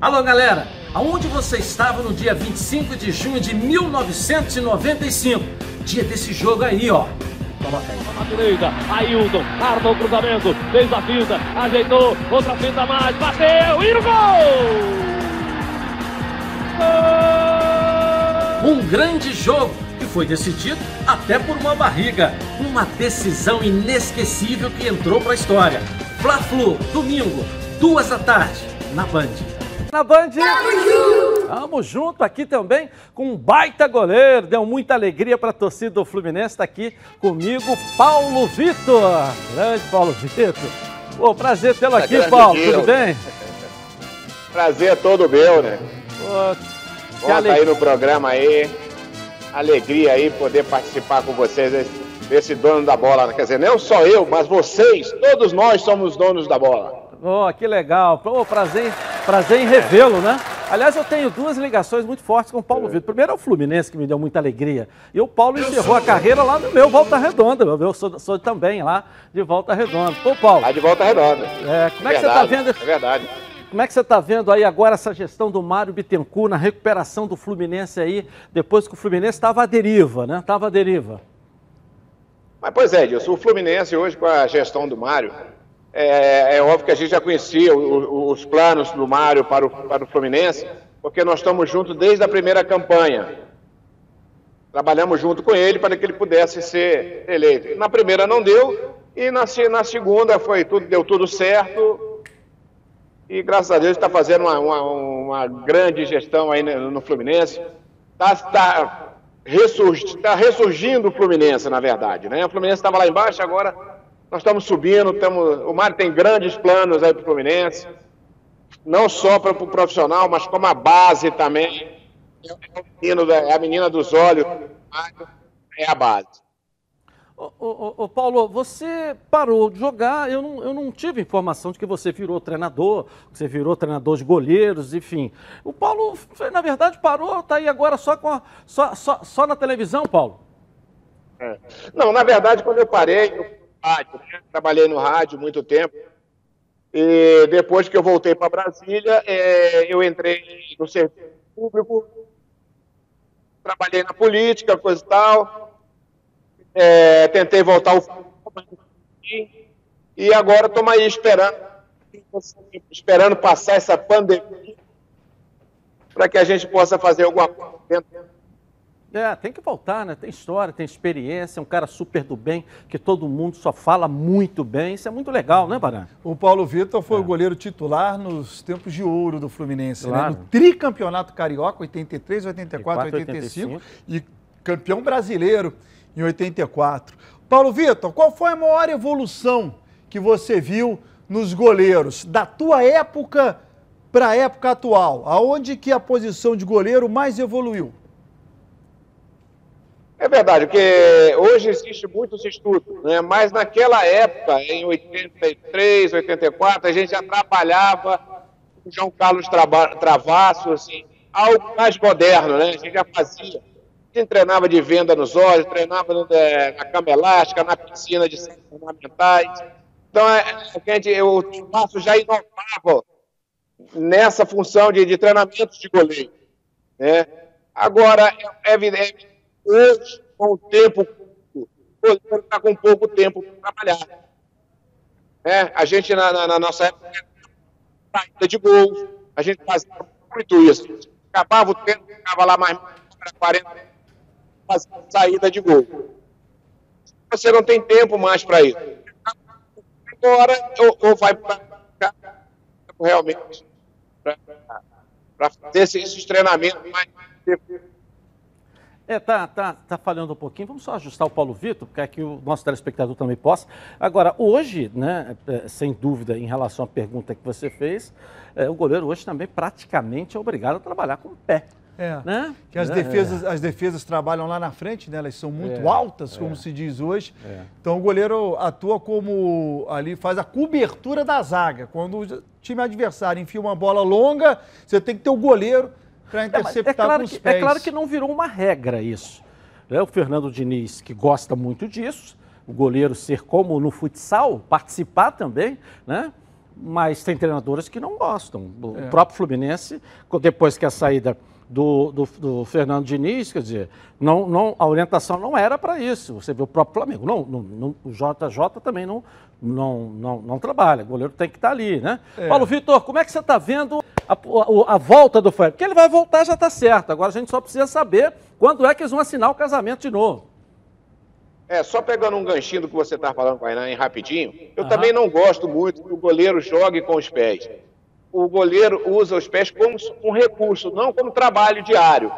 Alô, galera! Aonde você estava no dia 25 de junho de 1995? Dia desse jogo aí, ó. Coloca aí. Na direita, Ailton, arma o cruzamento, fez a finta, ajeitou, outra finta mais, bateu e no gol! Gol! Um grande jogo que foi decidido até por uma barriga. Uma decisão inesquecível que entrou para a história. Fla-Flu, domingo, duas da tarde, na Band. Na Band. Tamo junto. Tamo junto aqui também com um baita goleiro. Deu muita alegria para a torcida do Fluminense. Está aqui comigo, Paulo Vitor. Grande Paulo Vitor. Pô, prazer tê-lo tá aqui, Paulo. Dia. Tudo bem? Prazer é todo meu, né? Pô, Bom aí no programa aí. Alegria aí poder participar com vocês desse, desse dono da bola. Quer dizer, não só eu, mas vocês, todos nós somos donos da bola. Oh, que legal. Oh, prazer, prazer em revê-lo, né? Aliás, eu tenho duas ligações muito fortes com o Paulo é. Vitor. Primeiro é o Fluminense, que me deu muita alegria. E o Paulo encerrou a carreira lá no meu Volta Redonda. Eu sou, sou também lá de Volta Redonda. Ô, Paulo. Lá de Volta Redonda. É, como é, é que você está vendo? É verdade. Como é que você está vendo aí agora essa gestão do Mário Bittencourt na recuperação do Fluminense aí, depois que o Fluminense estava à deriva, né? Estava à deriva. Mas, pois é, Edilson, o Fluminense hoje com a gestão do Mário, é, é, óbvio que a gente já conhecia o, os planos do Mário para o, para o Fluminense, porque nós estamos juntos desde a primeira campanha. Trabalhamos junto com ele para que ele pudesse ser eleito. Na primeira não deu, e na, na segunda foi tudo, deu tudo certo. E graças a Deus está fazendo uma, uma, uma, grande gestão aí no, no Fluminense. Está tá, ressurgi, tá ressurgindo o Fluminense, na verdade. Né? O Fluminense estava lá embaixo, agora nós estamos subindo, temos, o Mário tem grandes planos aí para o Fluminense, não só para o pro profissional, mas como a base também. É, o menino, é a menina dos olhos, é a base. Ô, ô, ô, Paulo, você parou de jogar, eu não, eu não tive informação de que você virou treinador, você virou treinador de goleiros, enfim. O Paulo, na verdade, parou, está aí agora só, com a, só, só, só na televisão, Paulo? É. Não, na verdade, quando eu parei, eu rádio, né? trabalhei no rádio muito tempo. E depois que eu voltei para Brasília, é, eu entrei no serviço público, trabalhei na política, coisa e tal. É, tentei voltar ao e agora estou aí esperando, esperando passar essa pandemia para que a gente possa fazer alguma coisa dentro é, tem que voltar, né? Tem história, tem experiência, é um cara super do bem, que todo mundo só fala muito bem. Isso é muito legal, né, Baran? O Paulo Vitor foi é. o goleiro titular nos tempos de ouro do Fluminense, claro. né? No tricampeonato carioca, 83, 84, 85, 85 e campeão brasileiro em 84. Paulo Vitor, qual foi a maior evolução que você viu nos goleiros da tua época para a época atual? Aonde que a posição de goleiro mais evoluiu? É verdade, porque hoje existe muitos estudos, né? mas naquela época, em 83, 84, a gente já trabalhava com João Carlos Travasso, assim, algo mais moderno, né? A gente já fazia. A gente treinava de venda nos olhos, treinava na cama elástica, na piscina de fundamentais. Então, é, a gente, o Travasso já inovava nessa função de, de treinamento de goleiro. Né? Agora, é evidente hoje, com o tempo, está com pouco tempo para trabalhar. É, a gente, na, na, na nossa época, saída de gol, a gente fazia muito isso. Acabava o tempo, ficava lá mais para 40 fazia saída de gol. Você não tem tempo mais para isso. Agora, ou, ou vai para realmente para fazer esses treinamentos mais é, tá, tá, tá falhando um pouquinho. Vamos só ajustar o Paulo Vitor, para que o nosso telespectador também possa. Agora, hoje, né, é, sem dúvida, em relação à pergunta que você fez, é, o goleiro hoje também praticamente é obrigado a trabalhar com o pé. É, né? que as, é, defesas, as defesas trabalham lá na frente, né? elas são muito é, altas, como é. se diz hoje. É. Então o goleiro atua como ali, faz a cobertura da zaga. Quando o time adversário enfia uma bola longa, você tem que ter o goleiro para interceptar é, é claro com os que, pés. É claro que não virou uma regra isso. É o Fernando Diniz, que gosta muito disso, o goleiro ser como no futsal, participar também, né? mas tem treinadores que não gostam. O é. próprio Fluminense, depois que a saída do, do, do, Fernando Diniz, quer dizer, não, não, a orientação não era para isso. Você vê o próprio Flamengo. Não, não, não, o JJ também não, não, não, não trabalha. O goleiro tem que estar tá ali, né? É. Paulo Vitor, como é que você está vendo a, a, a, volta do Flamengo? Porque ele vai voltar, já está certo. Agora a gente só precisa saber quando é que eles vão assinar o casamento de novo. É, só pegando um ganchinho do que você está falando, Painá, rapidinho, eu Aham. também não gosto muito que o goleiro jogue com os pés. O goleiro usa os pés como um recurso, não como trabalho diário.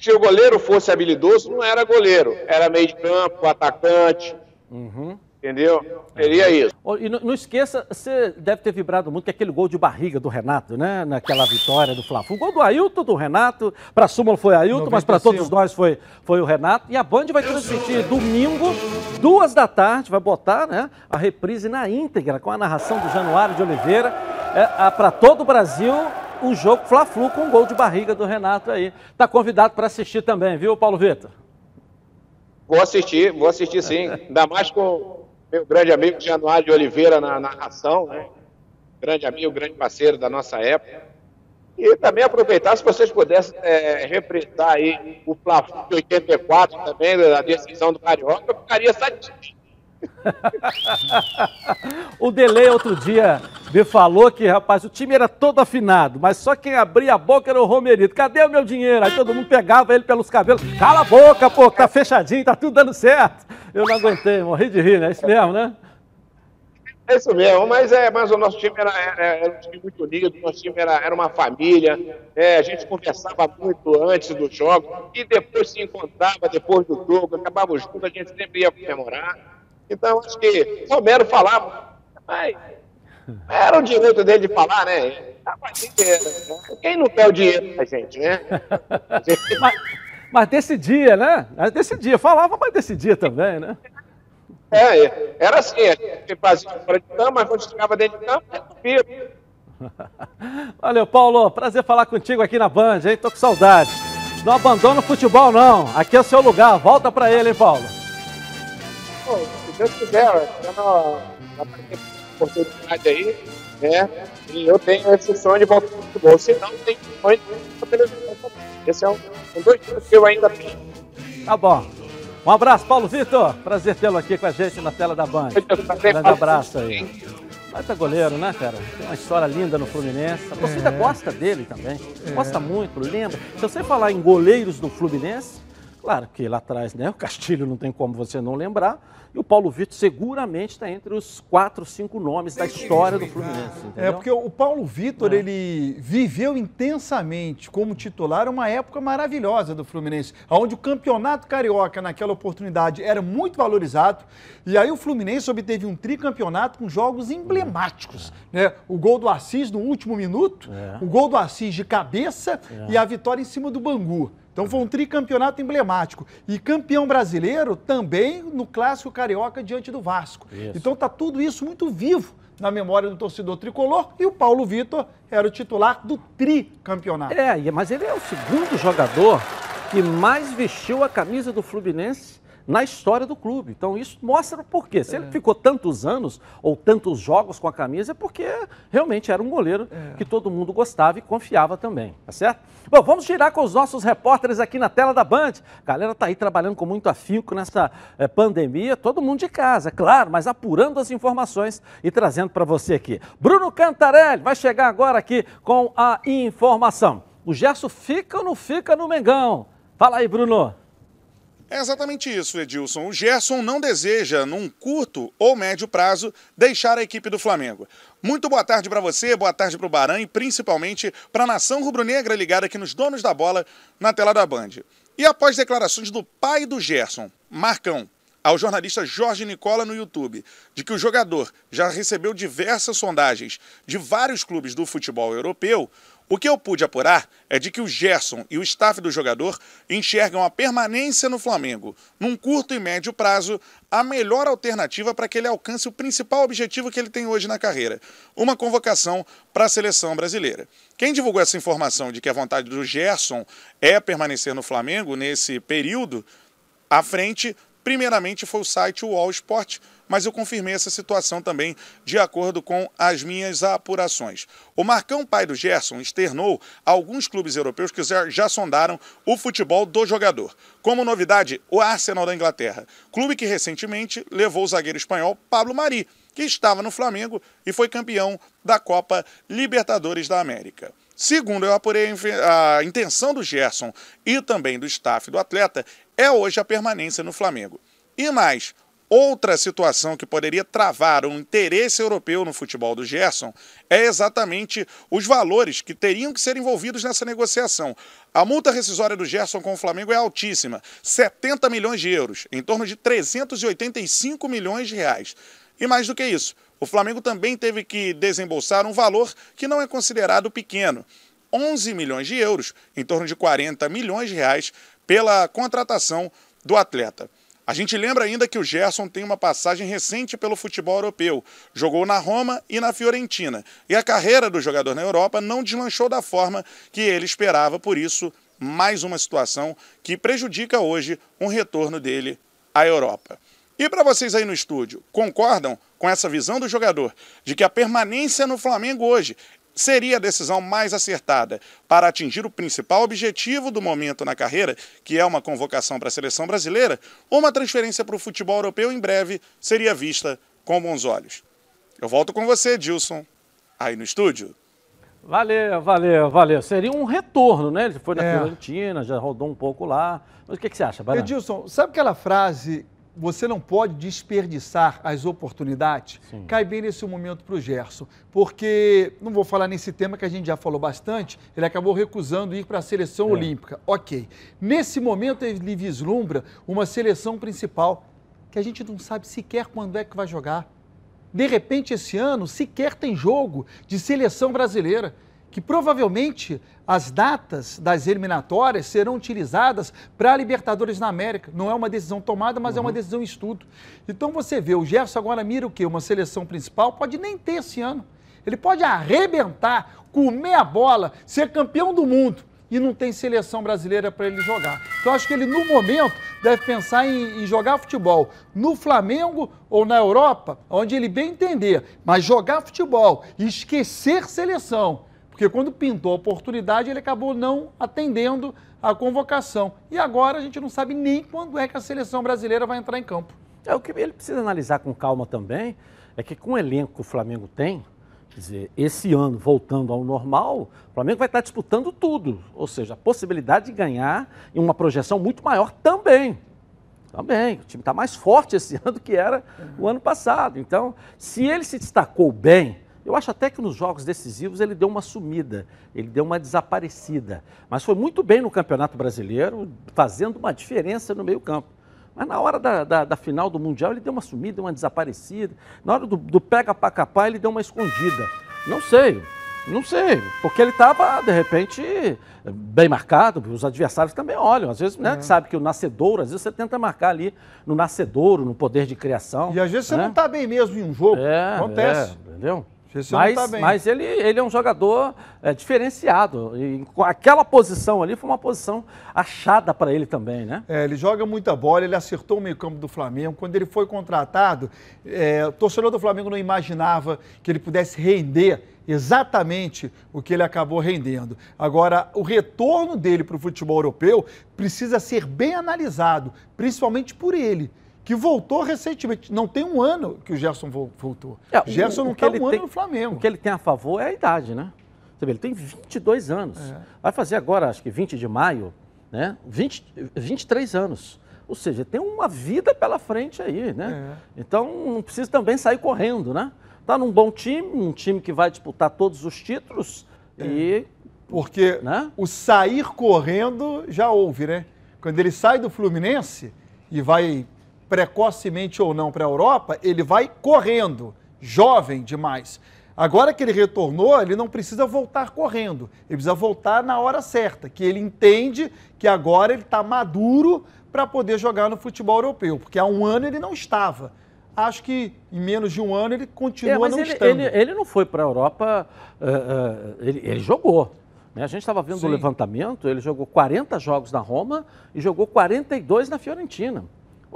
Se o goleiro fosse habilidoso, não era goleiro, era meio de campo, atacante. Uhum. Entendeu? Seria isso. E não, não, esqueça, você deve ter vibrado muito com aquele gol de barriga do Renato, né? Naquela vitória do Fla. O gol do Ailton, do Renato. Para a Súmula foi Ailton, mas para todos nós foi, foi o Renato. E a Band vai transmitir domingo, duas da tarde, vai botar né, a reprise na íntegra, com a narração do Januário de Oliveira. É, para todo o Brasil, o jogo Fla-Flu com o gol de barriga do Renato aí. Está convidado para assistir também, viu, Paulo Vitor? Vou assistir, vou assistir sim. Ainda mais com meu grande amigo Januário de Oliveira na narração, né? grande amigo, grande parceiro da nossa época. E também aproveitar, se vocês pudessem é, representar aí o plafond de 84 também, da decisão do Carioca, eu ficaria satisfeito. o Delay outro dia me falou que, rapaz, o time era todo afinado, mas só quem abria a boca era o Romerito. Cadê o meu dinheiro? Aí todo mundo pegava ele pelos cabelos. Cala a boca, pô, tá fechadinho, tá tudo dando certo. Eu não aguentei, morri de rir, né? É isso mesmo, né? É isso mesmo, mas, é, mas o nosso time era, era, era um time muito unido, o nosso time era, era uma família, é, a gente conversava muito antes do jogo e depois se encontrava depois do jogo, acabava junto, a gente sempre ia comemorar. Então, acho que Romero falava, mas era o direito dele de falar, né? Quem não quer o dinheiro da gente, né? mas, mas decidia, né? Decidia, falava, mas decidia também, né? É, era assim, que fazia fora de campo, mas quando chegava dentro de campo, resolvia. Valeu, Paulo. Prazer falar contigo aqui na Band, hein? Tô com saudade. Não abandona o futebol, não. Aqui é o seu lugar. Volta pra ele, hein, Paulo? Pô, se Deus quiser, dando oportunidade aí, né? E eu tenho esse sonho de voltar ao futebol. Se não, tem sonho de televisão. Esse é um, um dois que eu ainda tenho. Tá bom. Um abraço, Paulo Vitor. Prazer tê-lo aqui com a gente na tela da Band. Um grande abraço aí. Baita goleiro, né, cara? Tem uma história linda no Fluminense. A torcida é. gosta dele também. É. Gosta muito, lembra. Se você falar em goleiros do Fluminense, claro que lá atrás, né, o Castilho não tem como você não lembrar, e o Paulo Vitor seguramente está entre os quatro, cinco nomes da história do Fluminense. Entendeu? É porque o Paulo Vitor, é. ele viveu intensamente como titular uma época maravilhosa do Fluminense, onde o campeonato carioca naquela oportunidade era muito valorizado. E aí o Fluminense obteve um tricampeonato com jogos emblemáticos. É. Né? O gol do Assis no último minuto, é. o gol do Assis de cabeça é. e a vitória em cima do Bangu. Então foi um tricampeonato emblemático. E campeão brasileiro também no clássico carioca diante do Vasco. Isso. Então tá tudo isso muito vivo na memória do torcedor tricolor e o Paulo Vitor era o titular do tricampeonato. É, mas ele é o segundo jogador que mais vestiu a camisa do Fluminense na história do clube. Então isso mostra o porquê. Se é. ele ficou tantos anos ou tantos jogos com a camisa, é porque realmente era um goleiro é. que todo mundo gostava e confiava também, tá certo? Bom, vamos girar com os nossos repórteres aqui na tela da Band. A galera tá aí trabalhando com muito afinco nessa é, pandemia, todo mundo de casa, claro, mas apurando as informações e trazendo para você aqui. Bruno Cantarelli vai chegar agora aqui com a informação. O Gerson fica ou não fica no Mengão? Fala aí, Bruno. É exatamente isso, Edilson. O Gerson não deseja, num curto ou médio prazo, deixar a equipe do Flamengo. Muito boa tarde para você, boa tarde para o Baran e principalmente para a nação rubro-negra ligada aqui nos donos da bola na tela da Band. E após declarações do pai do Gerson, Marcão, ao jornalista Jorge Nicola no YouTube, de que o jogador já recebeu diversas sondagens de vários clubes do futebol europeu, o que eu pude apurar é de que o Gerson e o staff do jogador enxergam a permanência no Flamengo, num curto e médio prazo, a melhor alternativa para que ele alcance o principal objetivo que ele tem hoje na carreira: uma convocação para a seleção brasileira. Quem divulgou essa informação de que a vontade do Gerson é permanecer no Flamengo nesse período, à frente Primeiramente foi o site Wall Sport, mas eu confirmei essa situação também de acordo com as minhas apurações. O Marcão, pai do Gerson, externou alguns clubes europeus que já, sondaram o futebol do jogador. Como novidade, o Arsenal da Inglaterra, clube que recentemente levou o zagueiro espanhol Pablo Mari, que estava no Flamengo e foi campeão da Copa Libertadores da América. Segundo eu apurei, a intenção do Gerson e também do staff do atleta é hoje a permanência no Flamengo. E mais, outra situação que poderia travar um interesse europeu no futebol do Gerson é exatamente os valores que teriam que ser envolvidos nessa negociação. A multa rescisória do Gerson com o Flamengo é altíssima, 70 milhões de euros, em torno de 385 milhões de reais. E mais do que isso, o Flamengo também teve que desembolsar um valor que não é considerado pequeno, 11 milhões de euros, em torno de 40 milhões de reais, pela contratação do atleta. A gente lembra ainda que o Gerson tem uma passagem recente pelo futebol europeu. Jogou na Roma e na Fiorentina. E a carreira do jogador na Europa não deslanchou da forma que ele esperava, por isso, mais uma situação que prejudica hoje um retorno dele à Europa. E para vocês aí no estúdio, concordam com essa visão do jogador de que a permanência no Flamengo hoje seria a decisão mais acertada para atingir o principal objetivo do momento na carreira, que é uma convocação para a seleção brasileira, ou uma transferência para o futebol europeu em breve seria vista com bons olhos. Eu volto com você, Dilson, aí no estúdio. Valeu, valeu, valeu. Seria um retorno, né? Ele foi na é. Fiorentina, já rodou um pouco lá. Mas o que, que você acha, Barão? Edilson, sabe aquela frase você não pode desperdiçar as oportunidades, Sim. cai bem nesse momento para o Gerson. Porque, não vou falar nesse tema que a gente já falou bastante, ele acabou recusando ir para a seleção é. olímpica. Ok. Nesse momento, ele vislumbra uma seleção principal que a gente não sabe sequer quando é que vai jogar. De repente, esse ano, sequer tem jogo de seleção brasileira que provavelmente as datas das eliminatórias serão utilizadas para a Libertadores na América. Não é uma decisão tomada, mas uhum. é uma uhum. decisão em estudo. Então você vê, o Gerson agora mira o quê? Uma seleção principal, pode nem ter esse ano. Ele pode arrebentar, comer a bola, ser campeão do mundo e não tem seleção brasileira para ele jogar. Então acho que ele, no momento, deve pensar em, em, jogar futebol no Flamengo ou na Europa, onde ele bem entender, mas jogar futebol e esquecer seleção porque quando pintou a oportunidade, ele acabou não atendendo a convocação. E agora a gente não sabe nem quando é que a seleção brasileira vai entrar em campo. É o que ele precisa analisar com calma também, é que com o elenco que o Flamengo tem, quer dizer, esse ano voltando ao normal, o Flamengo vai estar disputando tudo, ou seja, a possibilidade de ganhar em uma projeção muito maior também. Também, o time está mais forte esse ano do que era o ano passado. Então, se ele se destacou bem, eu acho até que nos jogos decisivos ele deu uma sumida, ele deu uma desaparecida. Mas foi muito bem no Campeonato Brasileiro, fazendo uma diferença no meio-campo. Mas na hora da, da, da, final do Mundial ele deu uma sumida, uma desaparecida. Na hora do, do pega para capar ele deu uma escondida. Não sei, não sei, porque ele estava, de repente, bem marcado, os adversários também olham. Às vezes, né, é. sabe que o nascedouro, às vezes você tenta marcar ali no nascedouro, no poder de criação. E às vezes né? você não está bem mesmo em um jogo. É, Acontece. É, entendeu? Mas, tá mas ele, ele é um jogador é, diferenciado. E aquela posição ali foi uma posição achada para ele também, né? É, ele joga muita bola, ele acertou o meio-campo do Flamengo. Quando ele foi contratado, é, o torcedor do Flamengo não imaginava que ele pudesse render exatamente o que ele acabou rendendo. Agora, o retorno dele para o futebol europeu precisa ser bem analisado, principalmente por ele que voltou recentemente. Não tem um ano que o Gerson voltou. É, o Gerson não está um tem, ano no Flamengo. O que ele tem a favor é a idade, né? Você vê, ele tem 22 anos. É. Vai fazer agora, acho que 20 de maio, né? 20, 23 anos. Ou seja, tem uma vida pela frente aí, né? É. Então não precisa também sair correndo, né? Tá num bom time, um time que vai disputar todos os títulos é. e. Porque né? o sair correndo já houve, né? Quando ele sai do Fluminense e vai precocemente ou não para a Europa, ele vai correndo, jovem demais. Agora que ele retornou, ele não precisa voltar correndo, ele precisa voltar na hora certa, que ele entende que agora ele está maduro para poder jogar no futebol europeu, porque há um ano ele não estava. Acho que em menos de um ano ele continua é, não ele, estando. Ele, ele, não foi para a Europa, uh, uh, ele, ele, jogou. Né? A gente estava vendo Sim. o levantamento, ele jogou 40 jogos na Roma e jogou 42 na Fiorentina.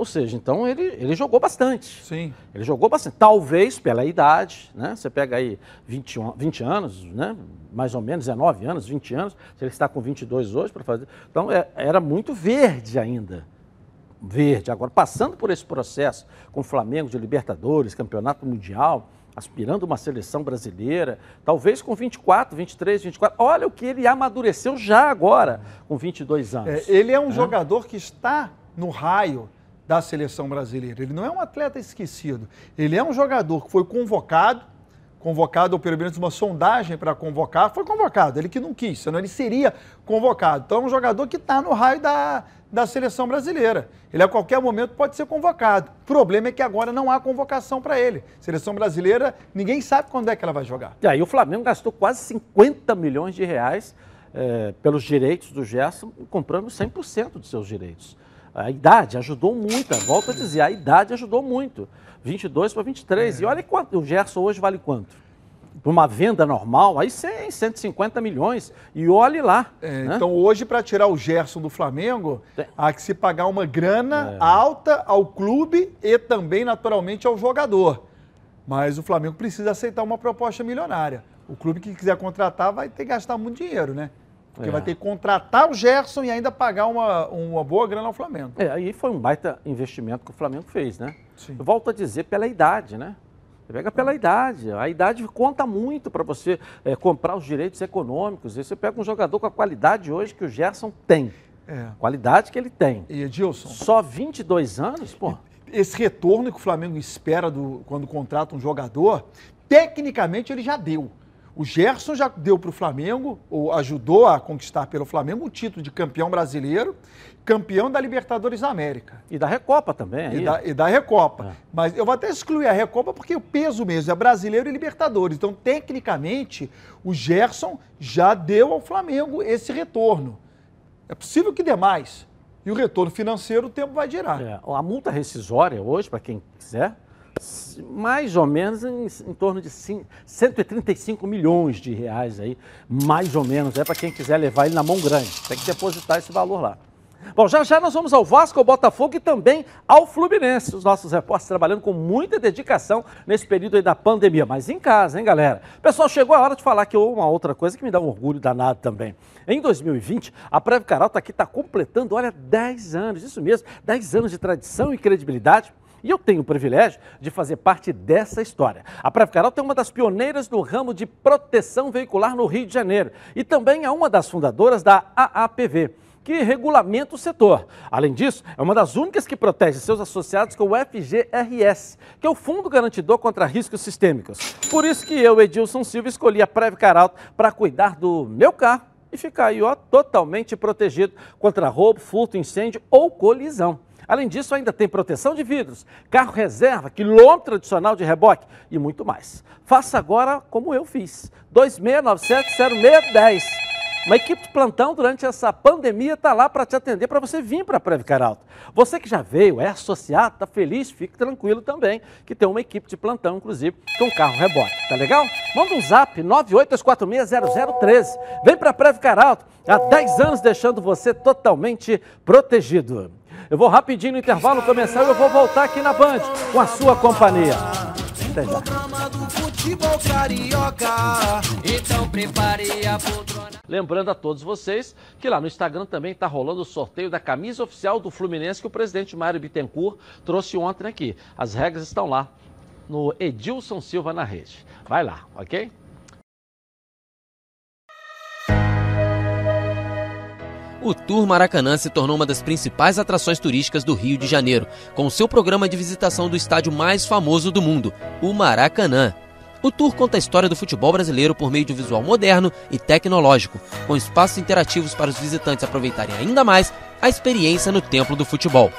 Ou seja, então ele, ele jogou bastante. Sim. Ele jogou bastante. Talvez pela idade, né? Você pega aí 20, 20 anos, né? Mais ou menos, 19 anos, 20 anos. Se ele está com 22 hoje para fazer. Então é, era muito verde ainda. Verde. Agora, passando por esse processo com o Flamengo de Libertadores, Campeonato Mundial, aspirando uma seleção brasileira, talvez com 24, 23, 24. Olha o que ele amadureceu já agora, com 22 anos. É, ele é um é. jogador que está no raio da seleção brasileira. Ele não é um atleta esquecido. Ele é um jogador que foi convocado, convocado, ou pelo menos uma sondagem para convocar, foi convocado. Ele que não quis, senão ele seria convocado. Então é um jogador que está no raio da, da seleção brasileira. Ele a qualquer momento pode ser convocado. O problema é que agora não há convocação para ele. Seleção brasileira, ninguém sabe quando é que ela vai jogar. E aí o Flamengo gastou quase 50 milhões de reais é, pelos direitos do Gerson, comprando 100% dos seus direitos. A idade ajudou muito, volto a dizer, a idade ajudou muito. 22 para 23. É. E olha quanto, o Gerson hoje vale quanto? Para uma venda normal, aí 100, 150 milhões. E olhe lá. É, né? Então, hoje, para tirar o Gerson do Flamengo, há que se pagar uma grana é. alta ao clube e também, naturalmente, ao jogador. Mas o Flamengo precisa aceitar uma proposta milionária. O clube que quiser contratar vai ter que gastar muito dinheiro, né? Porque é. vai ter que contratar o Gerson e ainda pagar uma, uma boa grana ao Flamengo. É, aí foi um baita investimento que o Flamengo fez, né? Sim. Eu volto a dizer pela idade, né? Você pega pela idade. A idade conta muito para você é, comprar os direitos econômicos. E você pega um jogador com a qualidade hoje que o Gerson tem. É. Qualidade que ele tem. E Edilson? Só 22 anos, pô. Esse retorno que o Flamengo espera do, quando contrata um jogador, tecnicamente ele já deu. O Gerson já deu para o Flamengo, ou ajudou a conquistar pelo Flamengo, o título de campeão brasileiro, campeão da Libertadores da América. E da Recopa também. E da, e da, Recopa. É. Mas eu vou até excluir a Recopa porque o peso mesmo é brasileiro e Libertadores. Então, tecnicamente, o Gerson já deu ao Flamengo esse retorno. É possível que dê mais. E o retorno financeiro o tempo vai girar. É. A multa rescisória hoje, para quem quiser, mais ou menos em, em, torno de 135 milhões de reais aí, mais ou menos, é para quem quiser levar ele na mão grande, tem que depositar esse valor lá. Bom, já já nós vamos ao Vasco, ao Botafogo e também ao Fluminense. Os nossos repórteres trabalhando com muita dedicação nesse período aí da pandemia, mas em casa, hein, galera? Pessoal, chegou a hora de falar que uma outra coisa que me dá um orgulho danado também. Em 2020, a Preve Caralto aqui está completando, olha, 10 anos, isso mesmo, 10 anos de tradição e credibilidade e eu tenho o privilégio de fazer parte dessa história. A Preve Carol é uma das pioneiras no ramo de proteção veicular no Rio de Janeiro e também é uma das fundadoras da AAPV que regulamenta o setor. Além disso, é uma das únicas que protege seus associados com o FGRS, que é o Fundo Garantidor contra Riscos Sistêmicos. Por isso que eu, Edilson Silva, escolhi a Preve Caralto para cuidar do meu carro e ficar aí, ó, totalmente protegido contra roubo, furto, incêndio ou colisão. Além disso, ainda tem proteção de vidros, carro reserva, quilômetro adicional de reboque e muito mais. Faça agora como eu fiz. 26970610. Uma equipe de plantão durante essa pandemia está lá para te atender, para você vir para a Previcar Alto. Você que já veio, é associado, está feliz, fique tranquilo também, que tem uma equipe de plantão, inclusive, com carro reboque. Tá legal? Manda um zap 982460013. Vem para a Previcar Alto, há 10 anos deixando você totalmente protegido. Eu vou rapidinho no intervalo começar e eu vou voltar aqui na Band com a sua companhia. Até já. Então Lembrando a todos vocês que lá no Instagram também está rolando o sorteio da camisa oficial do Fluminense que o presidente Mário Bittencourt trouxe ontem aqui. As regras estão lá no Edilson Silva na rede. Vai lá, ok? O Tour Maracanã se tornou uma das principais atrações turísticas do Rio de Janeiro, com seu programa de visitação do estádio mais famoso do mundo, o Maracanã. O tour conta a história do futebol brasileiro por meio de um visual moderno e tecnológico, com espaços interativos para os visitantes aproveitarem ainda mais a experiência no templo do futebol.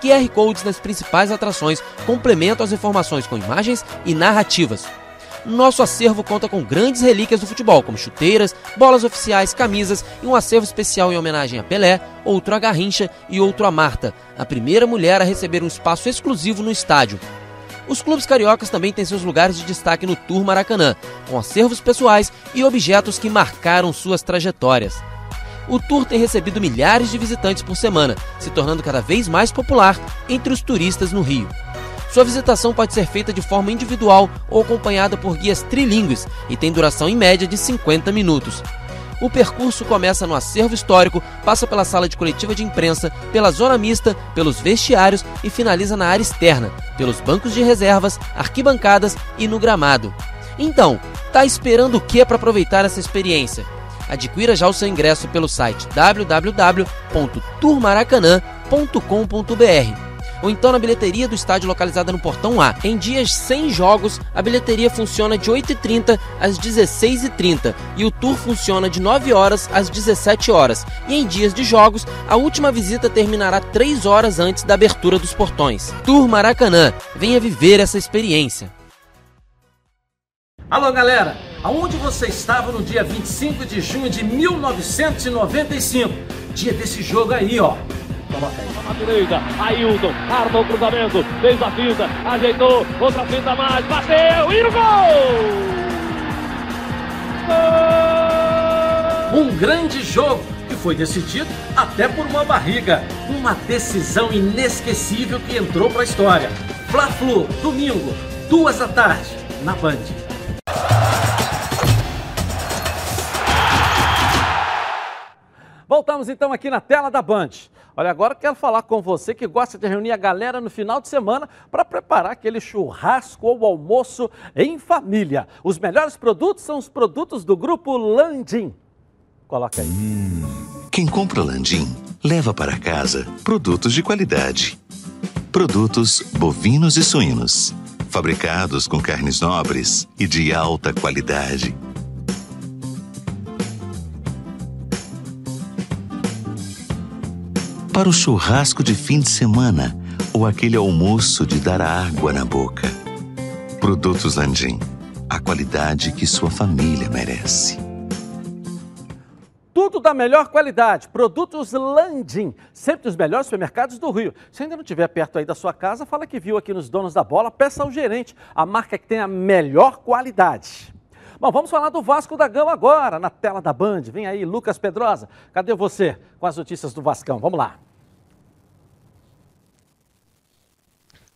QR Codes nas principais atrações complementam as informações com imagens e narrativas, nosso acervo conta com grandes relíquias do futebol, como chuteiras, bolas oficiais, camisas e um acervo especial em homenagem a Pelé, outro a Garrincha e outro a Marta, a primeira mulher a receber um espaço exclusivo no estádio. Os clubes cariocas também têm seus lugares de destaque no Tour Maracanã, com acervos pessoais e objetos que marcaram suas trajetórias. o tour tem recebido milhares de visitantes por semana, se tornando cada vez mais popular entre os turistas no Rio. Sua visitação pode ser feita de forma individual ou acompanhada por guias trilingues e tem duração em média de 50 minutos. O percurso começa no acervo histórico, passa pela sala de coletiva de imprensa, pela zona mista, pelos vestiários e finaliza na área externa, pelos bancos de reservas, arquibancadas e no gramado. Então, tá esperando o que para aproveitar essa experiência? Adquira já o seu ingresso pelo site www.turmaracanã.com.br ou então na bilheteria do estádio localizada no Portão A. Em dias sem jogos, a bilheteria funciona de 8h30 às 16h30 e o tour funciona de 9 horas às 17 horas. E em dias de jogos, a última visita terminará 3 horas antes da abertura dos portões. Tour Maracanã, venha viver essa experiência. Alô galera, aonde você estava no dia 25 de junho de 1995? Dia desse jogo aí, ó. Na direita, Ailton, arma o cruzamento, fez a finta, ajeitou, outra finta mais, bateu e o gol! Gol! Um grande jogo que foi decidido até por uma barriga. Uma decisão inesquecível que entrou para a história. Fla-Flu, domingo, duas da tarde, na Band. Voltamos então aqui na tela da Band. Olha, agora quero falar com você que gosta de reunir a galera no final de semana para preparar aquele churrasco ou almoço em família. Os melhores produtos são os produtos do grupo Landim. Coloca aí. Hum, quem compra Landim leva para casa produtos de qualidade. Produtos bovinos e suínos, fabricados com carnes nobres e de alta qualidade para o churrasco de fim de semana ou aquele almoço de dar água na boca. Produtos Landim, a qualidade que sua família merece. Tudo da melhor qualidade. Produtos Landim, sempre os melhores supermercados do Rio. Se ainda não estiver perto aí da sua casa, fala que viu aqui nos Donos da Bola, peça ao gerente, a marca que tem a melhor qualidade. Bom, vamos falar do Vasco da Gama agora, na tela da Band. Vem aí, Lucas Pedrosa. Cadê você com as notícias do Vascão? Vamos lá.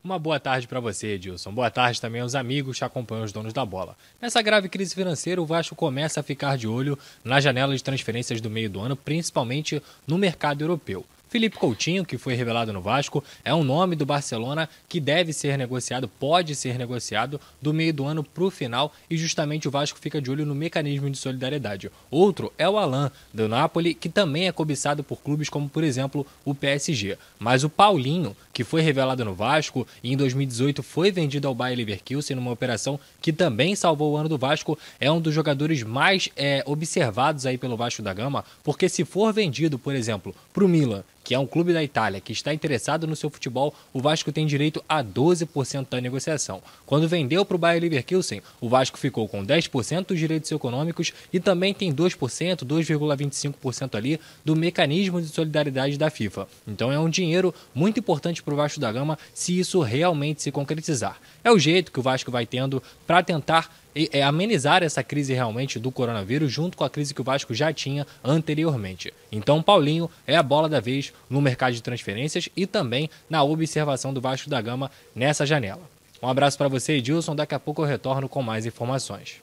Uma boa tarde para você, Edilson. Boa tarde também aos amigos que acompanham os donos da bola. Nessa grave crise financeira, o Vasco começa a ficar de olho na janela de transferências do meio do ano, principalmente no mercado europeu. Felipe Coutinho, que foi revelado no Vasco, é um nome do Barcelona que deve ser negociado, pode ser negociado do meio do ano para o final e justamente o Vasco fica de olho no mecanismo de solidariedade. Outro é o Alain, do Napoli, que também é cobiçado por clubes como, por exemplo, o PSG. Mas o Paulinho, que foi revelado no Vasco e em 2018 foi vendido ao Bayer Leverkusen numa operação que também salvou o ano do Vasco, é um dos jogadores mais é, observados aí pelo Vasco da Gama, porque se for vendido, por exemplo, para o Milan que é um clube da Itália que está interessado no seu futebol, o Vasco tem direito a 12% da negociação. Quando vendeu para o Bayer Leverkusen, o Vasco ficou com 10% dos direitos econômicos e também tem 2%, 2,25% ali do mecanismo de solidariedade da FIFA. Então é um dinheiro muito importante para o Vasco da Gama se isso realmente se concretizar. É o jeito que o Vasco vai tendo para tentar é, amenizar essa crise realmente do coronavírus junto com a crise que o Vasco já tinha anteriormente. Então, Paulinho é a bola da vez no mercado de transferências e também na observação do Vasco da Gama nessa janela. Um abraço para você, Edilson. Daqui a pouco eu retorno com mais informações.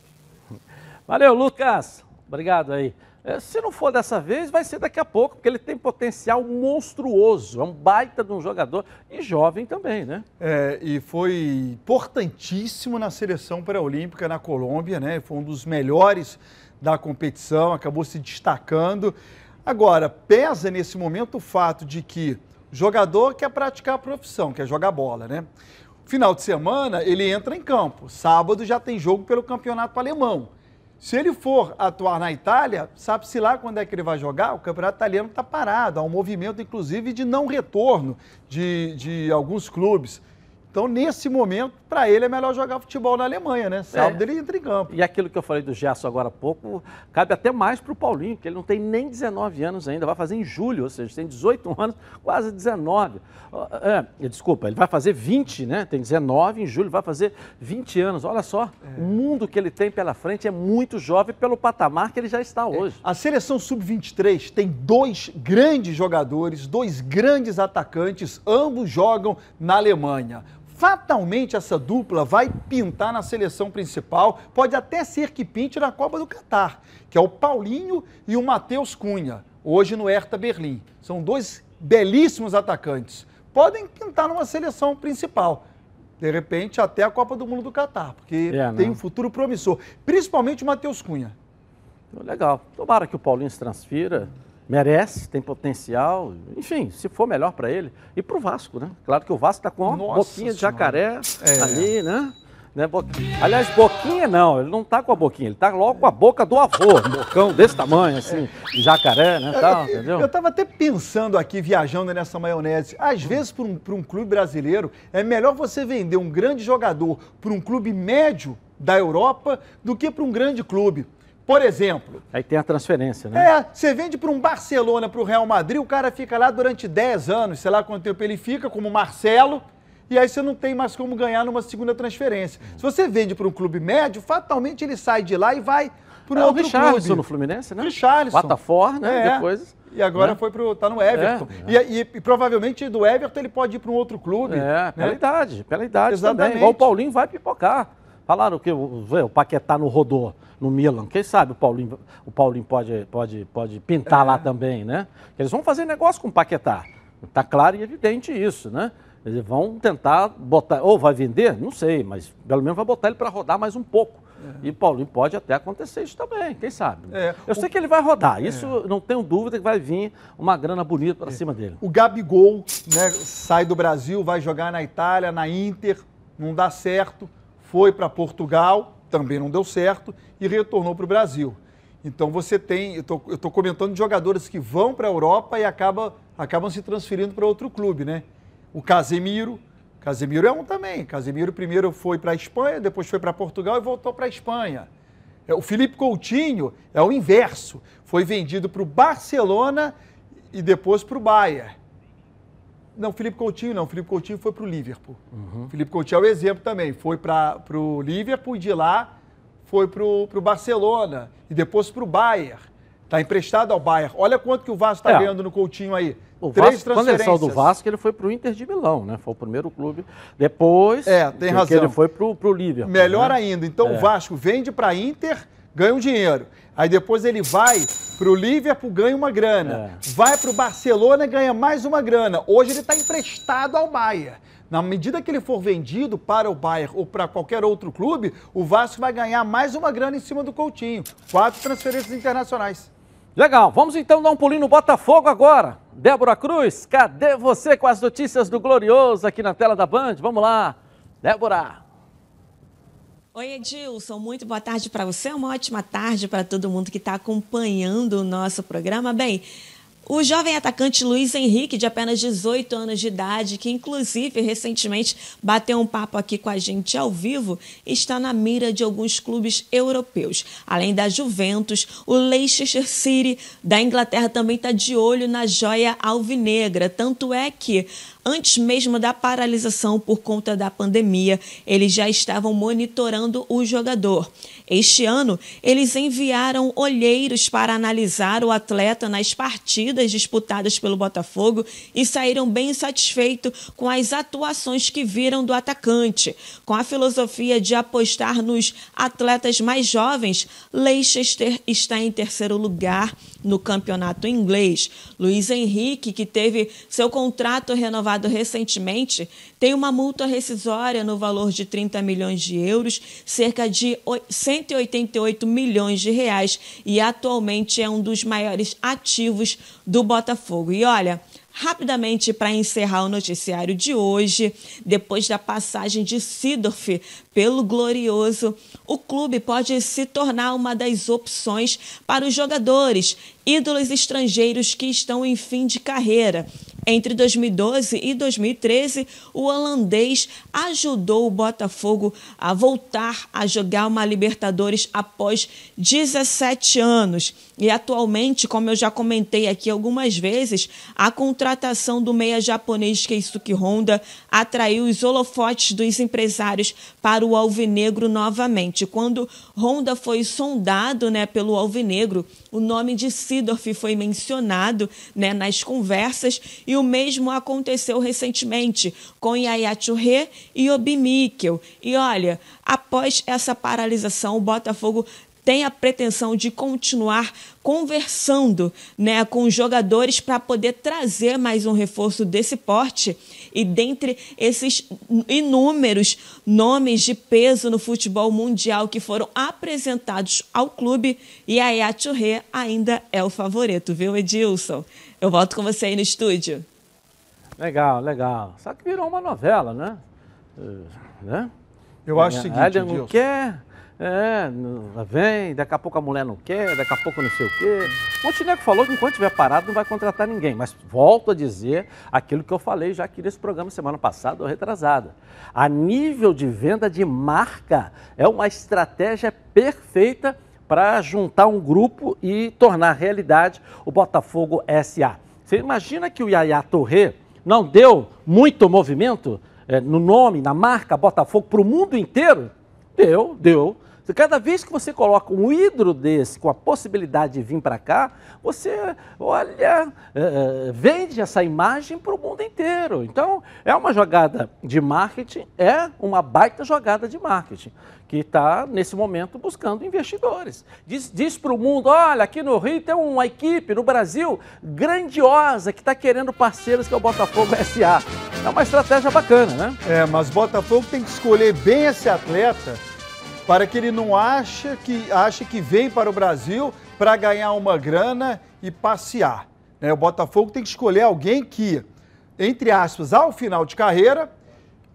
Valeu, Lucas. Obrigado aí. É, se não for dessa vez, vai ser daqui a pouco, porque ele tem potencial monstruoso. É um baita de um jogador e jovem também, né? É, e foi importantíssimo na seleção pré-olímpica na Colômbia, né? Foi um dos melhores da competição, acabou se destacando. Agora, pesa nesse momento o fato de que o jogador quer praticar a profissão, quer jogar bola, né? Final de semana ele entra em campo. Sábado já tem jogo pelo campeonato alemão. Se ele for atuar na Itália, sabe-se lá quando é que ele vai jogar? O campeonato italiano está parado. Há um movimento, inclusive, de não retorno de, de alguns clubes. Então, nesse momento, para ele é melhor jogar futebol na Alemanha, né? Sábado é. ele entra em campo. E aquilo que eu falei do Gerson agora há pouco, cabe até mais para o Paulinho, que ele não tem nem 19 anos ainda, vai fazer em julho, ou seja, tem 18 anos, quase 19. É, desculpa, ele vai fazer 20, né? Tem 19, em julho vai fazer 20 anos. Olha só, é. o mundo que ele tem pela frente é muito jovem pelo patamar que ele já está é. hoje. A seleção sub-23 tem dois grandes jogadores, dois grandes atacantes, ambos jogam na Alemanha fatalmente essa dupla vai pintar na seleção principal, pode até ser que pinte na Copa do Catar, que é o Paulinho e o Matheus Cunha, hoje no Hertha Berlim. São dois belíssimos atacantes. Podem pintar numa seleção principal. De repente, até a Copa do Mundo do Catar, porque é, tem um futuro promissor. Principalmente o Matheus Cunha. Legal. Tomara que o Paulinho se transfira merece, tem potencial, enfim, se for melhor para ele. E para o Vasco, né? Claro que o Vasco está com uma boquinha de jacaré é. ali, né? né? Aliás, boquinha não, ele não está com a boquinha, ele está logo com a boca do avô, um bocão desse tamanho, assim, de jacaré, né? Tal, entendeu? Eu estava até pensando aqui, viajando nessa maionese, às vezes para um, um clube brasileiro, é melhor você vender um grande jogador para um clube médio da Europa do que para um grande clube. Por exemplo. Aí tem a transferência, né? É, você vende para um Barcelona, para o Real Madrid, o cara fica lá durante 10 anos, sei lá quanto tempo ele fica, como Marcelo, e aí você não tem mais como ganhar numa segunda transferência. Se você vende para um clube médio, fatalmente ele sai de lá e vai para um é, outro o Richarlison clube. no Fluminense, né? Richarlison. Botafogo, né? É. Depois... E agora né? foi pro, tá no Everton. É, e, e, e, provavelmente do Everton ele pode ir para um outro clube. É, né? pela idade, pela idade Exatamente. também. Igual o Paulinho vai pipocar. Falaram que o, o Paquetá no rodou no Milan. Quem sabe o Paulinho, o Paulinho pode, pode, pode pintar é. lá também, né? Eles vão fazer negócio com o Paquetá. Está claro e evidente isso, né? Eles vão tentar botar, ou vai vender, não sei, mas pelo menos vai botar ele para rodar mais um pouco. É. E Paulinho pode até acontecer isso também, quem sabe? É. Eu o... sei que ele vai rodar, isso é. não tenho dúvida que vai vir uma grana bonita para é. cima dele. O Gabigol né, sai do Brasil, vai jogar na Itália, na Inter, não dá certo, foi para Portugal, também não deu certo e retornou para o Brasil. Então você tem, eu estou comentando de jogadores que vão para a Europa e acaba, acabam se transferindo para outro clube, né? O Casemiro, Casemiro é um também. Casemiro primeiro foi para a Espanha, depois foi para Portugal e voltou para a Espanha. É, o Felipe Coutinho é o inverso. Foi vendido para o Barcelona e depois para o Bayern. Não, Felipe Coutinho não. Felipe Coutinho foi para o Liverpool. Uhum. Felipe Coutinho é o exemplo também. Foi para o Liverpool e de lá foi para o Barcelona e depois para o Bayern. Está emprestado ao Bayern. Olha quanto que o Vasco está é. ganhando no Coutinho aí. O Três Vasco, quando ele saiu do Vasco, ele foi para o Inter de Milão, né? Foi o primeiro clube. Depois, é, tem razão. ele foi para o Liverpool. Melhor né? ainda. Então é. o Vasco vende para Inter, ganha um dinheiro. Aí depois ele vai para o Liverpool, ganha uma grana. É. Vai para o Barcelona, ganha mais uma grana. Hoje ele está emprestado ao Bayern. Na medida que ele for vendido para o Bayern ou para qualquer outro clube, o Vasco vai ganhar mais uma grana em cima do Coutinho. Quatro transferências internacionais. Legal, vamos então dar um pulinho no Botafogo agora. Débora Cruz, cadê você com as notícias do Glorioso aqui na tela da Band? Vamos lá, Débora. Oi, Edilson, muito boa tarde para você, uma ótima tarde para todo mundo que está acompanhando o nosso programa. Bem, o jovem atacante Luiz Henrique, de apenas 18 anos de idade, que inclusive recentemente bateu um papo aqui com a gente ao vivo, está na mira de alguns clubes europeus. Além da Juventus, o Leicester City da Inglaterra também está de olho na joia alvinegra. Tanto é que Antes mesmo da paralisação por conta da pandemia, eles já estavam monitorando o jogador. Este ano, eles enviaram olheiros para analisar o atleta nas partidas disputadas pelo Botafogo e saíram bem satisfeitos com as atuações que viram do atacante. Com a filosofia de apostar nos atletas mais jovens, Leicester está em terceiro lugar no campeonato inglês. Luiz Henrique, que teve seu contrato renovado recentemente, tem uma multa rescisória no valor de 30 milhões de euros, cerca de 188 milhões de reais, e atualmente é um dos maiores ativos do Botafogo. E olha, Rapidamente, para encerrar o noticiário de hoje, depois da passagem de Sidorf pelo Glorioso, o clube pode se tornar uma das opções para os jogadores, ídolos estrangeiros que estão em fim de carreira. Entre 2012 e 2013, o holandês ajudou o Botafogo a voltar a jogar uma Libertadores após 17 anos. E atualmente, como eu já comentei aqui algumas vezes, a contratação do meia japonês Keisuke Honda atraiu os holofotes dos empresários para o Alvinegro novamente. Quando Honda foi sondado né, pelo Alvinegro, o nome de Sidorf foi mencionado né, nas conversas e o mesmo aconteceu recentemente com Yaya e Obi Mikkel. E olha, após essa paralisação, o Botafogo tem a pretensão de continuar conversando né, com os jogadores para poder trazer mais um reforço desse porte. E dentre esses inúmeros nomes de peso no futebol mundial que foram apresentados ao clube, Yaya Touré ainda é o favorito, viu, Edilson? Eu volto com você aí no estúdio. Legal, legal. Só que virou uma novela, né? Uh, né? Eu acho o seguinte, Edilson. não quer, é, vem, daqui a pouco a mulher não quer, daqui a pouco não sei o quê. Montenegro falou que enquanto estiver parado não vai contratar ninguém, mas volto a dizer aquilo que eu falei já aqui nesse programa semana passada ou retrasada. A nível de venda de marca é uma estratégia perfeita para juntar um grupo e tornar realidade o Botafogo SA. Você imagina que o Yaya Torre não deu muito movimento é, no nome, na marca Botafogo para o mundo inteiro? Deu, deu. Cada vez que você coloca um hidro desse com a possibilidade de vir para cá, você, olha, é, vende essa imagem para o mundo inteiro. Então, é uma jogada de marketing, é uma baita jogada de marketing, que está, nesse momento, buscando investidores. Diz, diz para o mundo, olha, aqui no Rio tem uma equipe, no Brasil, grandiosa, que está querendo parceiros, que é o Botafogo SA. É uma estratégia bacana, né? É, mas Botafogo tem que escolher bem esse atleta para que ele não ache que, ache que vem para o Brasil para ganhar uma grana e passear. Né? O Botafogo tem que escolher alguém que, entre aspas, ao final de carreira,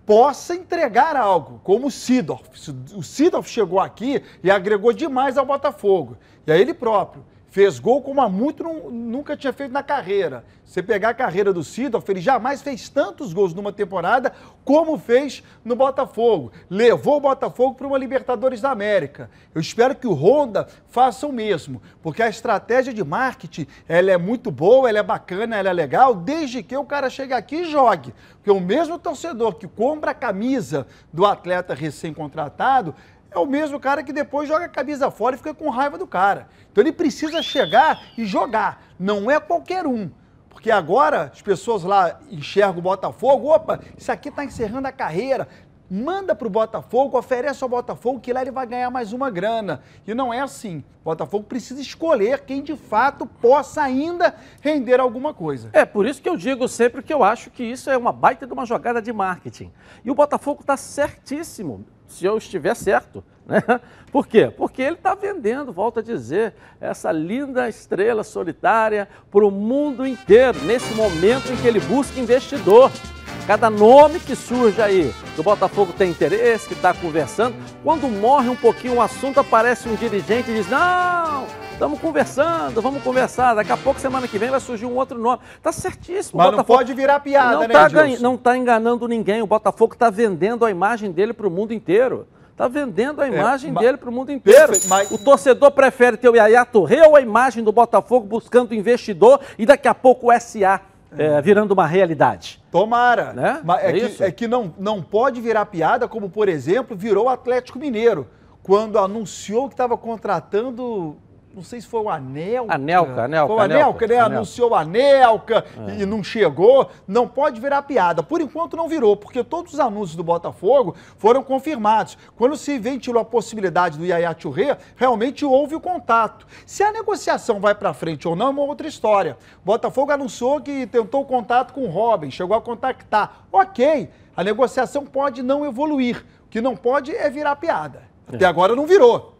possa entregar algo, como o Sidorf. O Sidorf chegou aqui e agregou demais ao Botafogo. E a ele próprio. Fez gol como há muito nunca tinha feito na carreira. Você pegar a carreira do Sidorf, ele jamais fez tantos gols numa temporada como fez no Botafogo. Levou o Botafogo para uma Libertadores da América. Eu espero que o Honda faça o mesmo, porque a estratégia de marketing ela é muito boa, ela é bacana, ela é legal, desde que o cara chegue aqui e jogue. Porque o mesmo torcedor que compra a camisa do atleta recém-contratado é o mesmo cara que depois joga a camisa fora e fica com raiva do cara. Então ele precisa chegar e jogar. Não é qualquer um. Porque agora as pessoas lá enxergam o Botafogo, opa, isso aqui está encerrando a carreira. Manda para o Botafogo, oferece ao Botafogo que lá ele vai ganhar mais uma grana. E não é assim. O Botafogo precisa escolher quem de fato possa ainda render alguma coisa. É, por isso que eu digo sempre que eu acho que isso é uma baita de uma jogada de marketing. E o Botafogo está certíssimo se eu estiver certo. Né? Por quê? Porque ele está vendendo, volto a dizer, essa linda estrela solitária para o mundo inteiro, nesse momento em que ele busca investidor. Cada nome que surge aí, que o Botafogo tem interesse, que está conversando, quando morre um pouquinho o assunto, aparece um dirigente e diz: Não, estamos conversando, vamos conversar. Daqui a pouco, semana que vem, vai surgir um outro nome. Está certíssimo. Mas Botafogo... não pode virar piada, não né, tá Não está enganando ninguém. O Botafogo está vendendo a imagem dele para o mundo inteiro. Está vendendo a é, imagem é, dele para o mundo inteiro. Perfeito, mas... O torcedor prefere ter o Yaya Torre ou a imagem do Botafogo buscando investidor e daqui a pouco o SA é, virando uma realidade. Tomara. Né? Mas é, é que, é que não, não pode virar piada, como por exemplo virou o Atlético Mineiro, quando anunciou que estava contratando não sei se foi o Anelka. Anelka, Anelka. Foi o Anelka, Anelka né? Anunciou o Anelka é. e não chegou. Não pode virar piada. Por enquanto não virou, porque todos os anúncios do Botafogo foram confirmados. Quando se ventilou a possibilidade do Yaya Touré, realmente houve o contato. Se a negociação vai para frente ou não é uma outra história. O Botafogo anunciou que tentou contato com o Robin, chegou a contactar. Ok, a negociação pode não evoluir. O que não pode é virar piada. Até é. agora não virou.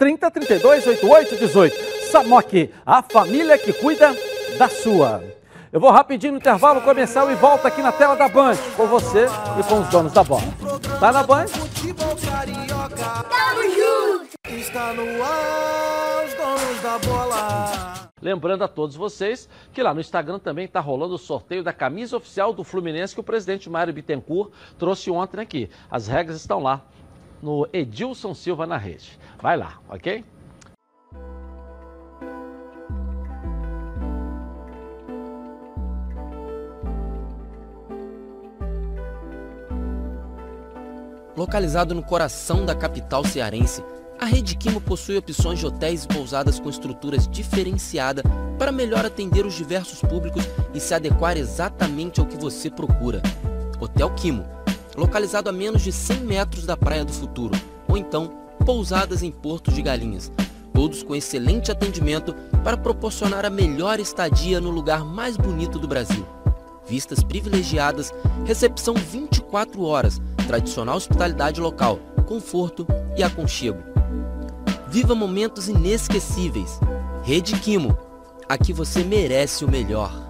30 32 88 18. Samok, a família que cuida da sua. Eu vou rapidinho no intervalo comercial e volto aqui na tela da Band com você e com os donos da bola. Tá na Band? Tamo junto! Está no ar, os donos da bola. Lembrando a todos vocês que lá no Instagram também está rolando o sorteio da camisa oficial do Fluminense que o presidente Mário Bittencourt trouxe ontem aqui. As regras estão lá no Edilson Silva na rede. Vai lá, ok? Localizado no coração da capital cearense, a Rede Quimo possui opções de hotéis e pousadas com estruturas diferenciadas para melhor atender os diversos públicos e se adequar exatamente ao que você procura. Hotel Quimo, localizado a menos de 100 metros da Praia do Futuro, ou então pousadas em Porto de Galinhas, todos com excelente atendimento para proporcionar a melhor estadia no lugar mais bonito do Brasil. Vistas privilegiadas, recepção 24 horas, tradicional hospitalidade local, conforto e aconchego. Viva momentos inesquecíveis. Rede Quimo. Aqui você merece o melhor.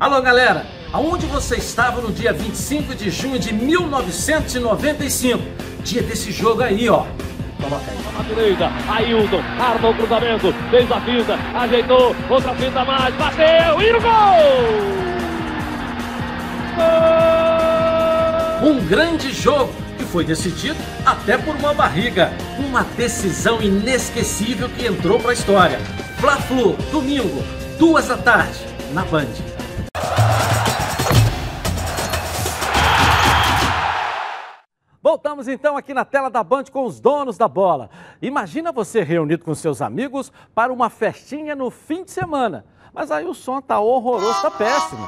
Alô, galera! Aonde você estava no dia 25 de junho de 1995? Dia desse jogo aí, ó. Coloca aí. Na direita, Ailton, arma o cruzamento, fez a finta, ajeitou, outra finta mais, bateu e no gol! Gol! Um grande jogo que foi decidido até por uma barriga. Uma decisão inesquecível que entrou para a história. Fla-Flu, domingo, duas da tarde, na Band. Voltamos então aqui na tela da Band com os donos da bola. Imagina você reunido com seus amigos para uma festinha no fim de semana. Mas aí o som tá horroroso, tá péssimo.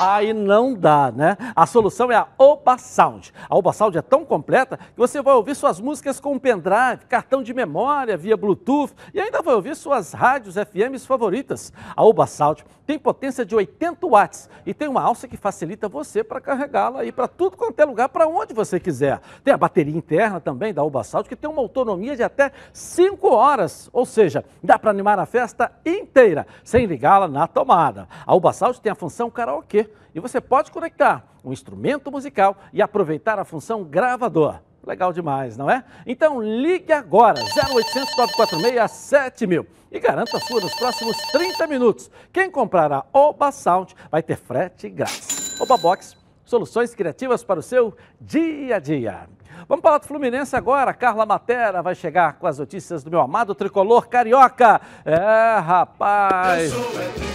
Aí não dá, né? A solução é a Oba Sound. A Oba Sound é tão completa que você vai ouvir suas músicas com pendrive, cartão de memória, via Bluetooth e ainda vai ouvir suas rádios FMs favoritas. A Oba Sound tem potência de 80 watts e tem uma alça que facilita você para carregá-la e para tudo quanto é lugar, para onde você quiser. Tem a bateria interna também da Oba Sound que tem uma autonomia de até 5 horas, ou seja, dá para animar a festa inteira sem ligá-la na tomada. A Uba Sound tem a função karaokê e você pode conectar um instrumento musical e aproveitar a função gravador. Legal demais, não é? Então ligue agora, 0800 946 7000 e garanta a sua nos próximos 30 minutos. Quem comprar a Oba Sound vai ter frete grátis. Oba Box, soluções criativas para o seu dia a dia. Vamos falar do Fluminense agora. Carla Matera vai chegar com as notícias do meu amado tricolor carioca. É, rapaz.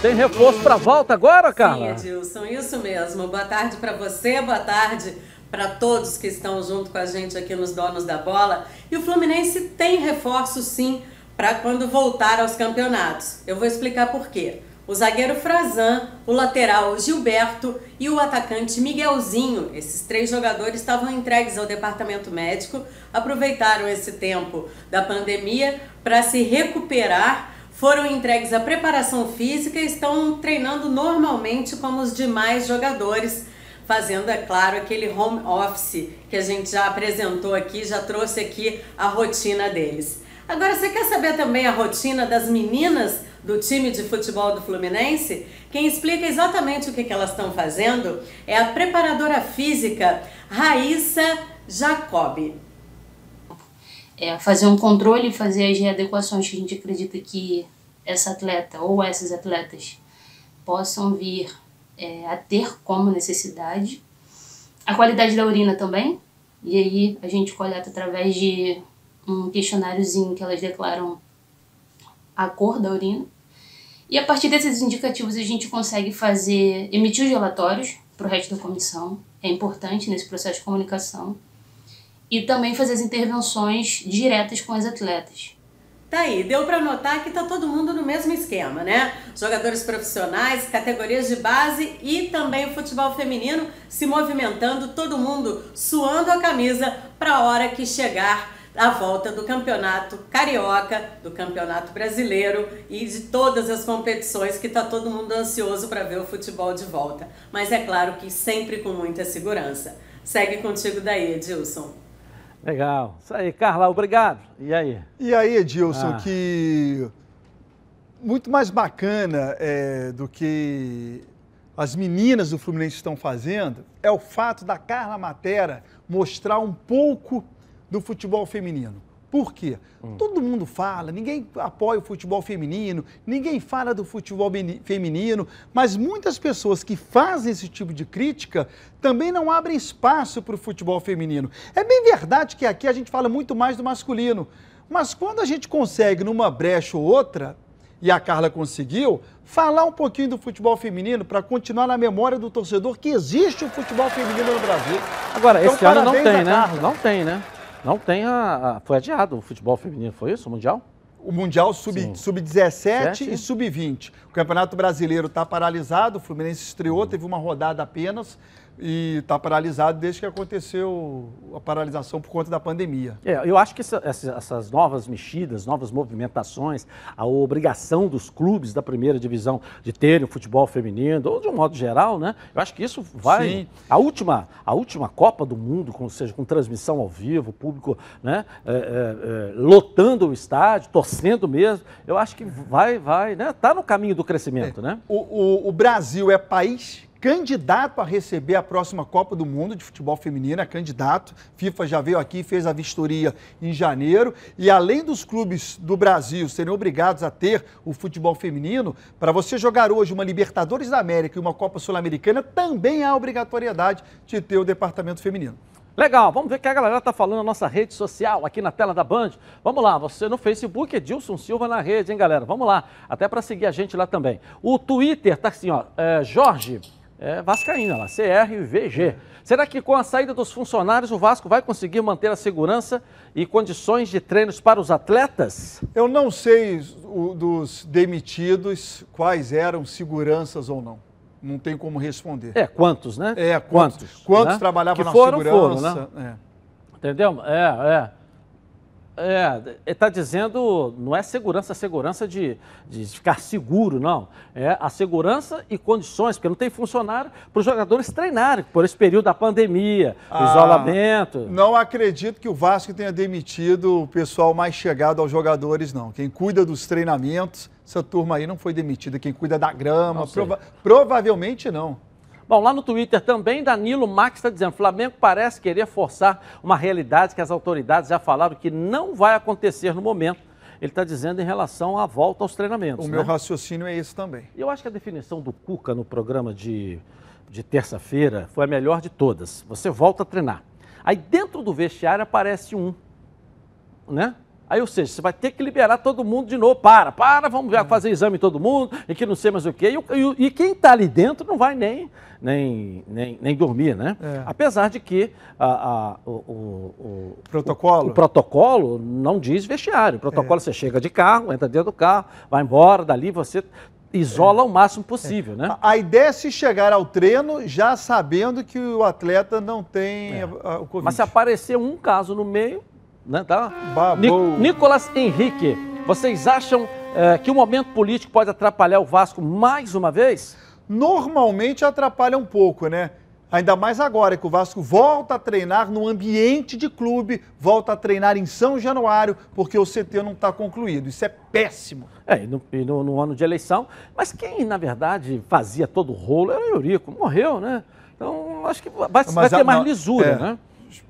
Tem reforço para volta agora, Carla? Sim, Edilson, isso mesmo. Boa tarde para você, boa tarde para todos que estão junto com a gente aqui nos Donos da Bola. E o Fluminense tem reforço sim para quando voltar aos campeonatos. Eu vou explicar por quê. O zagueiro Frazan, o lateral Gilberto e o atacante Miguelzinho, esses três jogadores estavam entregues ao departamento médico, aproveitaram esse tempo da pandemia para se recuperar, foram entregues à preparação física e estão treinando normalmente como os demais jogadores fazendo, é claro, aquele home office que a gente já apresentou aqui, já trouxe aqui a rotina deles. Agora, você quer saber também a rotina das meninas do time de futebol do Fluminense? Quem explica exatamente o que, elas estão fazendo é a preparadora física Raíssa Jacobi. É fazer um controle fazer as readequações que a gente acredita que essa atleta ou essas atletas possam vir é, a ter como necessidade. A qualidade da urina também, e aí a gente coleta através de um questionáriozinho que elas declaram a cor da urina. E a partir desses indicativos a gente consegue fazer, emitir os relatórios para o resto da comissão, é importante nesse processo de comunicação, e também fazer as intervenções diretas com as atletas. Tá aí, deu para notar que tá todo mundo no mesmo esquema, né? Jogadores profissionais, categorias de base e também o futebol feminino se movimentando, todo mundo suando a camisa para a hora que chegar a volta do campeonato carioca, do campeonato brasileiro e de todas as competições que tá todo mundo ansioso para ver o futebol de volta. Mas é claro que sempre com muita segurança. Segue contigo daí, Edilson. Legal. Isso aí, Carla, obrigado. E aí? E aí, Edilson, ah. que muito mais bacana é, do que as meninas do Fluminense estão fazendo é o fato da Carla Matera mostrar um pouco do futebol feminino. Por quê? Hum. Todo mundo fala, ninguém apoia o futebol feminino, ninguém fala do futebol feminino, mas muitas pessoas que fazem esse tipo de crítica também não abrem espaço para o futebol feminino. É bem verdade que aqui a gente fala muito mais do masculino, mas quando a gente consegue, numa brecha ou outra, e a Carla conseguiu, falar um pouquinho do futebol feminino para continuar na memória do torcedor que existe o futebol feminino no Brasil. Agora, então, esse ano não tem, né? Não tem, né? Não tem a, a, Foi adiado o futebol feminino, foi isso? O Mundial? O Mundial Sub-17 sub e Sub-20. O Campeonato Brasileiro está paralisado, o Fluminense estreou, teve uma rodada apenas e está paralisado desde que aconteceu a paralisação por conta da pandemia. É, eu acho que essa, essas novas mexidas, novas movimentações, a obrigação dos clubes da primeira divisão de terem o futebol feminino, ou de um modo geral, né? Eu acho que isso vai. Sim. A última, a última Copa do Mundo, com, seja com transmissão ao vivo, público né, é, é, é, lotando o estádio, torcendo mesmo, eu acho que vai, vai, né? Está no caminho do crescimento, é. né? O, o, o Brasil é país candidato a receber a próxima Copa do Mundo de futebol feminino, é candidato. FIFA já veio aqui, fez a vistoria em janeiro. E além dos clubes do Brasil serem obrigados a ter o futebol feminino, para você jogar hoje uma Libertadores da América e uma Copa Sul-Americana, também há obrigatoriedade de ter o departamento feminino. Legal, vamos ver o que a galera está falando na nossa rede social, aqui na tela da Band. Vamos lá, você no Facebook, Edilson Silva na rede, hein, galera? Vamos lá, até para seguir a gente lá também. O Twitter tá assim, ó, é, Jorge é, Vascaína lá, CRVG. Será que com a saída dos funcionários o Vasco vai conseguir manter a segurança e condições de treinos para os atletas? Eu não sei o, dos demitidos quais eram seguranças ou não. Não tem como responder. É, quantos, né? É, quantos. Quantos, quantos né? trabalhavam que na foram, segurança. Foram, né? É. Entendeu? É, é. É, está dizendo, não é segurança, segurança de, de ficar seguro, não. É a segurança e condições, porque não tem funcionário para os jogadores treinarem por esse período da pandemia, ah, isolamento. Não acredito que o Vasco tenha demitido o pessoal mais chegado aos jogadores, não. Quem cuida dos treinamentos, essa turma aí não foi demitida. Quem cuida da grama, prova provavelmente não. Bom, lá no Twitter também, Danilo Max está dizendo: Flamengo parece querer forçar uma realidade que as autoridades já falaram que não vai acontecer no momento. Ele está dizendo em relação à volta aos treinamentos. O né? meu raciocínio é esse também. Eu acho que a definição do Cuca no programa de, de terça-feira foi a melhor de todas. Você volta a treinar. Aí dentro do vestiário aparece um, né? Aí, ou seja, você vai ter que liberar todo mundo de novo. Para, para, vamos ver, fazer exame em todo mundo, e que não sei mais o quê. E, e, e quem está ali dentro não vai nem, nem, nem, nem dormir, né? É. Apesar de que a, a, o, o, o, protocolo? O, protocolo não diz vestiário. O protocolo é. você chega de carro, entra dentro do carro, vai embora, dali você isola é. o máximo possível, é. né? A ideia é se chegar ao treino já sabendo que o atleta não tem é. o Covid. Mas se aparecer um caso no meio, né, tá? Ni Nicolas Henrique, vocês acham é, que o momento político pode atrapalhar o Vasco mais uma vez? Normalmente atrapalha um pouco, né? Ainda mais agora que o Vasco volta a treinar no ambiente de clube, volta a treinar em São Januário, porque o CT não está concluído. Isso é péssimo. É, e no, e no, no, ano de eleição. Mas quem, na verdade, fazia todo o rolo era o Eurico. Morreu, né? Então, acho que vai, vai ter mais lisura, é. né?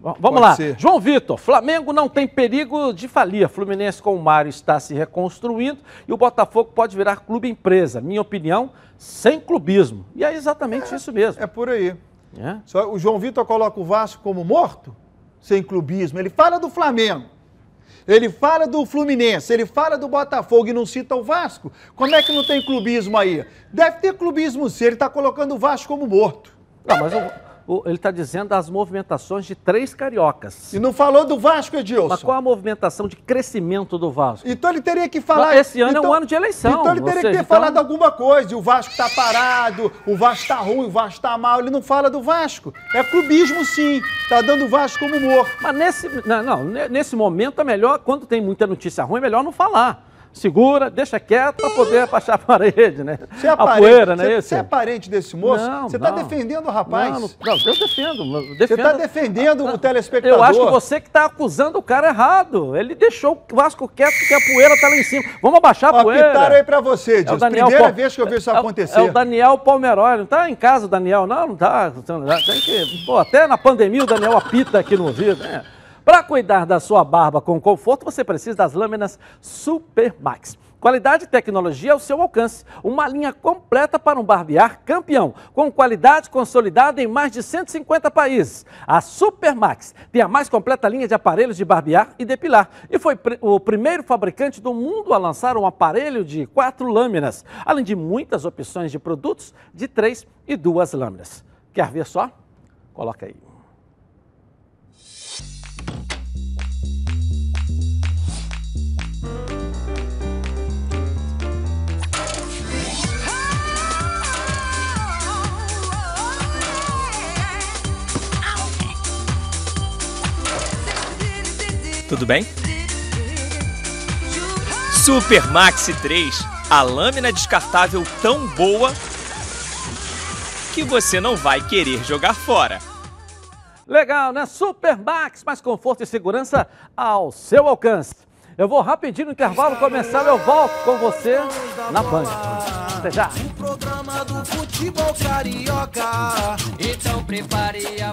Vamos Pode lá. Ser. João Vitor, Flamengo não tem perigo de falir. Fluminense com o Mário está se reconstruindo e o Botafogo pode virar clube empresa. Minha opinião, sem clubismo. E é exatamente é, isso mesmo. É por aí. É? Só, o João Vitor coloca o Vasco como morto, sem clubismo. Ele fala do Flamengo. Ele fala do Fluminense, ele fala do Botafogo e não cita o Vasco. Como é que não tem clubismo aí? Deve ter clubismo sim, ele está colocando o Vasco como morto. Não, mas eu, ele está dizendo das movimentações de três cariocas. E não falou do Vasco, Edilson? Mas qual a movimentação de crescimento do Vasco? Então ele teria que falar. Esse ano então, é um ano de eleição. Então ele teria seja, que ter então... falado alguma coisa. O Vasco está parado, o Vasco está ruim, o Vasco está mal. Ele não fala do Vasco. É clubismo, sim. Está dando o Vasco como morto. Mas nesse, não, não, nesse momento é melhor, quando tem muita notícia ruim, é melhor não falar segura, deixa quieto para poder baixar a parede, né? Você é a poeira, não é isso? Você é parente desse moço? Não, você está defendendo o rapaz? Não, não, eu defendo. defendo. Você está defendendo o telespectador? Eu acho que você que está acusando o cara errado. Ele deixou o Vasco quieto porque a poeira está lá em cima. Vamos abaixar a poeira. Apitaram aí para você, Dias. É Daniel Primeira vez que eu vi isso é, acontecer. É o Daniel Palmerói. Não está em casa o Daniel? Não, não está. Tem que... Pô, até na pandemia o Daniel apita aqui no ouvido. Né? Para cuidar da sua barba com conforto, você precisa das lâminas Super Max. Qualidade e tecnologia ao seu alcance. Uma linha completa para um barbear campeão, com qualidade consolidada em mais de 150 países. A Supermax tem a mais completa linha de aparelhos de barbear e depilar e foi o primeiro fabricante do mundo a lançar um aparelho de quatro lâminas, além de muitas opções de produtos de três e duas lâminas. Quer ver só? Coloca aí. Tudo bem? Super Maxi 3, a lâmina descartável tão boa que você não vai querer jogar fora. Legal, né? Super Max, mais conforto e segurança ao seu alcance. Eu vou rapidinho no intervalo começar, eu volto com você na Band. Até já. O programa do futebol carioca. Então prepare a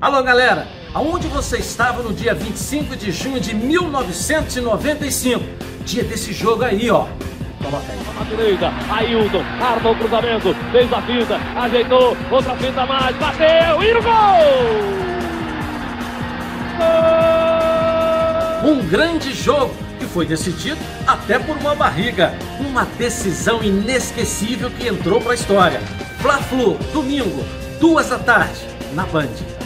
Alô galera, aonde você estava no dia 25 de junho de 1995? Dia desse jogo aí, ó. Aí. Na direita, Ailton, arma o cruzamento, fez a finta, ajeitou, outra finta mais, bateu e no gol! Gol! Um grande jogo que foi decidido até por uma barriga. Uma decisão inesquecível que entrou para a história. Fla-Flu, domingo, duas da tarde, na Band.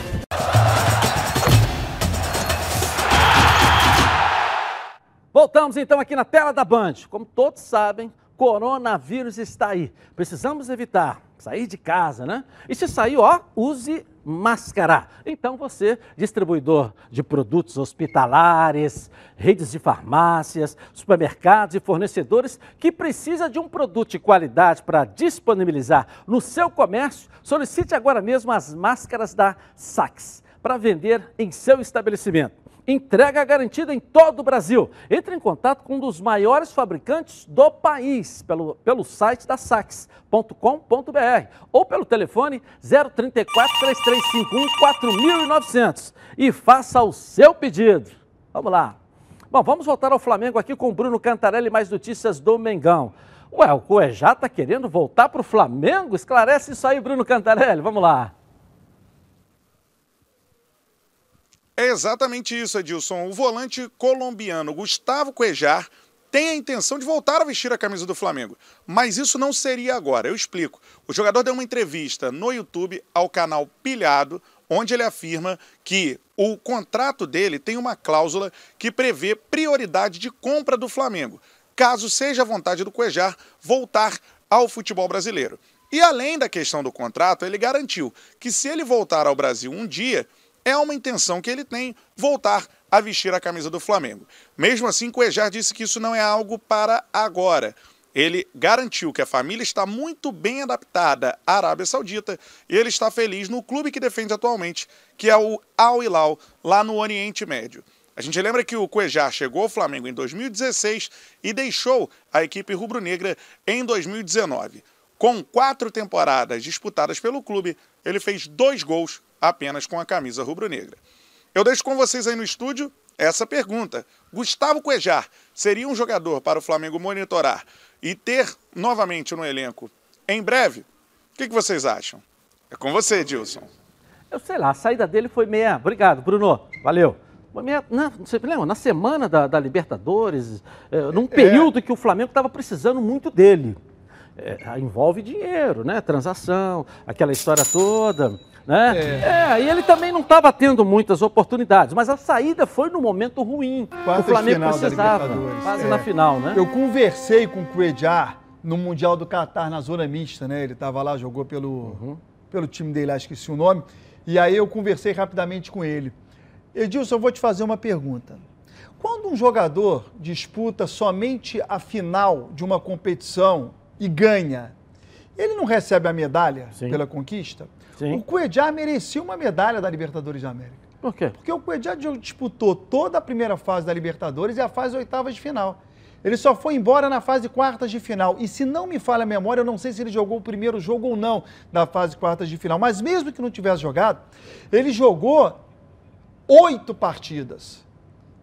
Voltamos então aqui na tela da Band. Como todos sabem, coronavírus está aí. Precisamos evitar sair de casa, né? E se sair, ó, use máscara. Então você, distribuidor de produtos hospitalares, redes de farmácias, supermercados e fornecedores que precisa de um produto de qualidade para disponibilizar no seu comércio, solicite agora mesmo as máscaras da Sax para vender em seu estabelecimento. Entrega garantida em todo o Brasil. Entre em contato com um dos maiores fabricantes do país pelo, pelo site da sax.com.br ou pelo telefone 034 3351 4900 e faça o seu pedido. Vamos lá. Bom, vamos voltar ao Flamengo aqui com o Bruno Cantarelli mais notícias do Mengão. Ué, o Coejá está querendo voltar para o Flamengo? Esclarece isso aí, Bruno Cantarelli. Vamos lá. É exatamente isso, Edilson. O volante colombiano Gustavo Cuejar tem a intenção de voltar a vestir a camisa do Flamengo. Mas isso não seria agora, eu explico. O jogador deu uma entrevista no YouTube ao canal Pilhado, onde ele afirma que o contrato dele tem uma cláusula que prevê prioridade de compra do Flamengo, caso seja a vontade do Cuejar voltar ao futebol brasileiro. E além da questão do contrato, ele garantiu que se ele voltar ao Brasil um dia, é uma intenção que ele tem voltar a vestir a camisa do Flamengo. Mesmo assim, Cuejar disse que isso não é algo para agora. Ele garantiu que a família está muito bem adaptada à Arábia Saudita e ele está feliz no clube que defende atualmente, que é o Al Hilal, lá no Oriente Médio. A gente lembra que o Cuejar chegou ao Flamengo em 2016 e deixou a equipe rubro-negra em 2019. Com quatro temporadas disputadas pelo clube, ele fez dois gols apenas com a camisa rubro-negra. Eu deixo com vocês aí no estúdio essa pergunta. Gustavo Cuejar seria um jogador para o Flamengo monitorar e ter novamente no elenco em breve? O que, que vocês acham? É com você, Edilson. Eu sei lá, a saída dele foi meia. Obrigado, Bruno. Valeu. Meia, na, você lembra? Na semana da, da Libertadores, é, num período é. que o Flamengo estava precisando muito dele. É, envolve dinheiro, né? Transação, aquela história toda. Né? É. é, e ele também não estava tendo muitas oportunidades, mas a saída foi no momento ruim. O Flamengo precisava. Quase é. na final, né? Eu conversei com o Cuejar no Mundial do Catar, na zona mista, né? Ele estava lá, jogou pelo, uhum. pelo time dele, acho que esqueci o nome. E aí eu conversei rapidamente com ele. Edilson, eu vou te fazer uma pergunta. Quando um jogador disputa somente a final de uma competição e ganha, ele não recebe a medalha Sim. pela conquista? Sim. O Cuejá merecia uma medalha da Libertadores da América. Por quê? Porque o Cuejá disputou toda a primeira fase da Libertadores e a fase oitavas de final. Ele só foi embora na fase quartas de final. E se não me falha a memória, eu não sei se ele jogou o primeiro jogo ou não da fase quartas de final. Mas mesmo que não tivesse jogado, ele jogou oito partidas.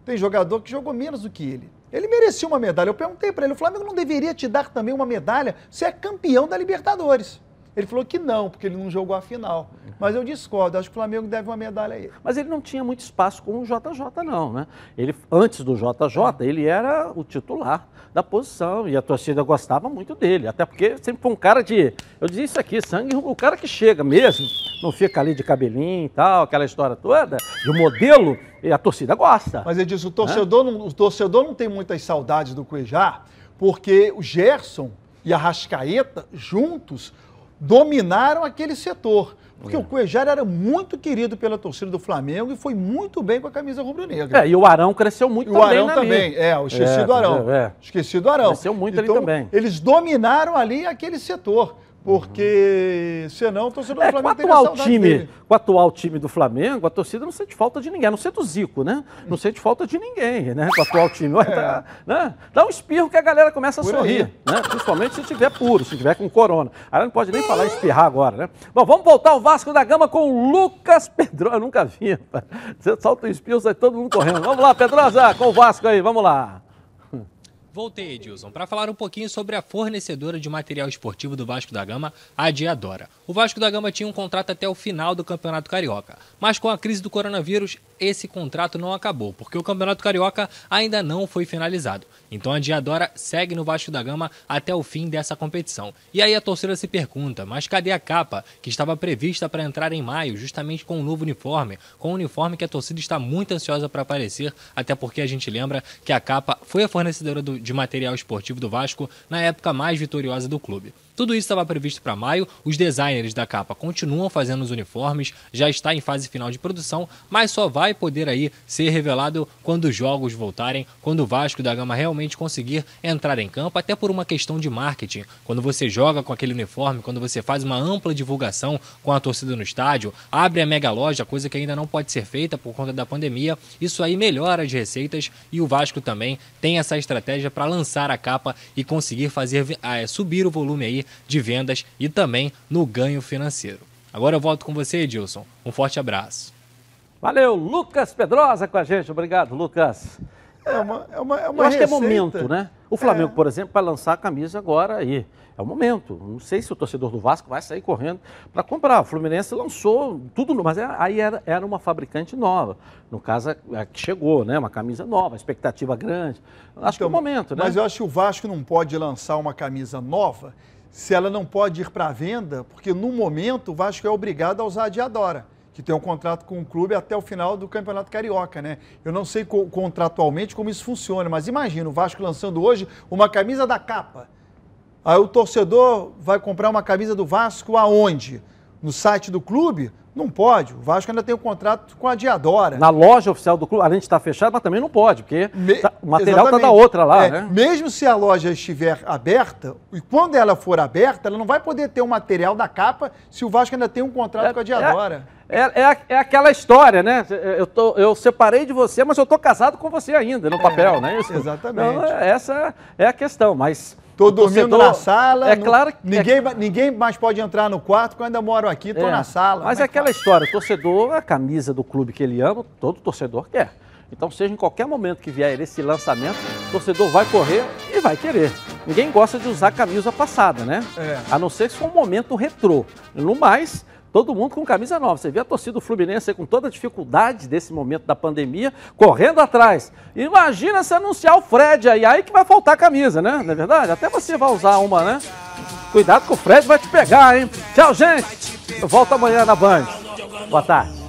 Tem jogador que jogou menos do que ele. Ele merecia uma medalha. Eu perguntei para ele: o Flamengo não deveria te dar também uma medalha? Você é campeão da Libertadores. Ele falou que não, porque ele não jogou a final. Mas eu discordo, acho que o Flamengo deve uma medalha a ele. Mas ele não tinha muito espaço com o JJ, não, né? Ele, antes do JJ, ele era o titular da posição e a torcida gostava muito dele. Até porque sempre foi um cara de. Eu disse isso aqui, sangue, o cara que chega mesmo, não fica ali de cabelinho e tal, aquela história toda, de modelo, e a torcida gosta. Mas ele disse: o torcedor, não, o torcedor não tem muitas saudades do Cuejá, porque o Gerson e a Rascaeta juntos dominaram aquele setor. Porque é. o Cuejar era muito querido pela torcida do Flamengo e foi muito bem com a camisa rubro-negra. É, e o Arão cresceu muito e também. O Arão também, é, o esqueci é, do Arão. É. Esqueci do Arão. Cresceu muito então, ali também. Eles dominaram ali aquele setor. Porque senão o torcedor é, do Flamengo com atual time, dele. Com o atual time do Flamengo, a torcida não sente falta de ninguém, a não ser do Zico, né? Não sente falta de ninguém, né? Com o atual time. É. Tá, né? Dá um espirro que a galera começa a Por sorrir, aí. né? Principalmente se tiver puro, se tiver com corona. Aí não pode nem falar espirrar agora, né? Bom, vamos voltar ao Vasco da Gama com o Lucas Pedrosa. Eu nunca vi, Você solta o espirro, sai todo mundo correndo. Vamos lá, Pedrosa, com o Vasco aí, vamos lá. Voltei, Edilson, para falar um pouquinho sobre a fornecedora de material esportivo do Vasco da Gama, a Diadora. O Vasco da Gama tinha um contrato até o final do Campeonato Carioca, mas com a crise do coronavírus, esse contrato não acabou, porque o Campeonato Carioca ainda não foi finalizado. Então a Diadora segue no Vasco da Gama até o fim dessa competição. E aí a torcida se pergunta, mas cadê a capa que estava prevista para entrar em maio, justamente com o um novo uniforme, com o um uniforme que a torcida está muito ansiosa para aparecer, até porque a gente lembra que a capa foi a fornecedora do, de material esportivo do Vasco na época mais vitoriosa do clube. Tudo isso estava previsto para maio, os designers da capa continuam fazendo os uniformes, já está em fase final de produção, mas só vai poder aí ser revelado quando os jogos voltarem, quando o Vasco da Gama realmente conseguir entrar em campo, até por uma questão de marketing. Quando você joga com aquele uniforme, quando você faz uma ampla divulgação com a torcida no estádio, abre a mega loja, coisa que ainda não pode ser feita por conta da pandemia, isso aí melhora as receitas e o Vasco também tem essa estratégia para lançar a capa e conseguir fazer é, subir o volume aí de vendas e também no ganho financeiro. Agora eu volto com você, Edilson. Um forte abraço. Valeu, Lucas Pedrosa com a gente. Obrigado, Lucas. É uma, é uma, é uma Eu acho receita. que é momento, né? O Flamengo, é. por exemplo, vai lançar a camisa agora aí. É o momento. Não sei se o torcedor do Vasco vai sair correndo para comprar. O Fluminense lançou tudo, mas é, aí era, era uma fabricante nova. No caso, a que chegou, né? Uma camisa nova, expectativa grande. Acho então, que é o então, momento, né? Mas eu acho que o Vasco não pode lançar uma camisa nova se ela não pode ir para a venda, porque no momento o Vasco é obrigado a usar a Diadora, que tem um contrato com o clube até o final do Campeonato Carioca, né? Eu não sei co contratualmente como isso funciona, mas imagina o Vasco lançando hoje uma camisa da capa. Aí o torcedor vai comprar uma camisa do Vasco aonde? No site do clube? Não pode. O Vasco ainda tem um contrato com a Diadora. Na loja oficial do clube, além de estar fechada, mas também não pode, porque Me... tá, o material está da outra lá, é, né? Mesmo se a loja estiver aberta, e quando ela for aberta, ela não vai poder ter o um material da capa se o Vasco ainda tem um contrato é, com a Diadora. É, é, é, aquela história, né? Eu, tô, eu separei de você, mas eu estou casado com você ainda, no papel, né? Isso, exatamente. Então, essa é a questão, mas Estou dormindo na sala. É claro que. Ninguém, é... ninguém mais pode entrar no quarto quando eu ainda moro aqui, estou é. na sala. Mas é aquela história: o torcedor, a camisa do clube que ele ama, todo torcedor quer. Então, seja em qualquer momento que vier esse lançamento, o torcedor vai correr e vai querer. Ninguém gosta de usar camisa passada, né? É. A não ser se for um momento retrô. No mais, todo mundo com camisa nova. Você vê a torcida do Fluminense com toda a dificuldade desse momento da pandemia, correndo atrás. Imagina se anunciar o Fred aí, aí que vai faltar camisa, né? Não é verdade? Até você vai usar uma, né? Cuidado que o Fred vai te pegar, hein? Tchau, gente! Eu volto amanhã na Band. Boa tarde.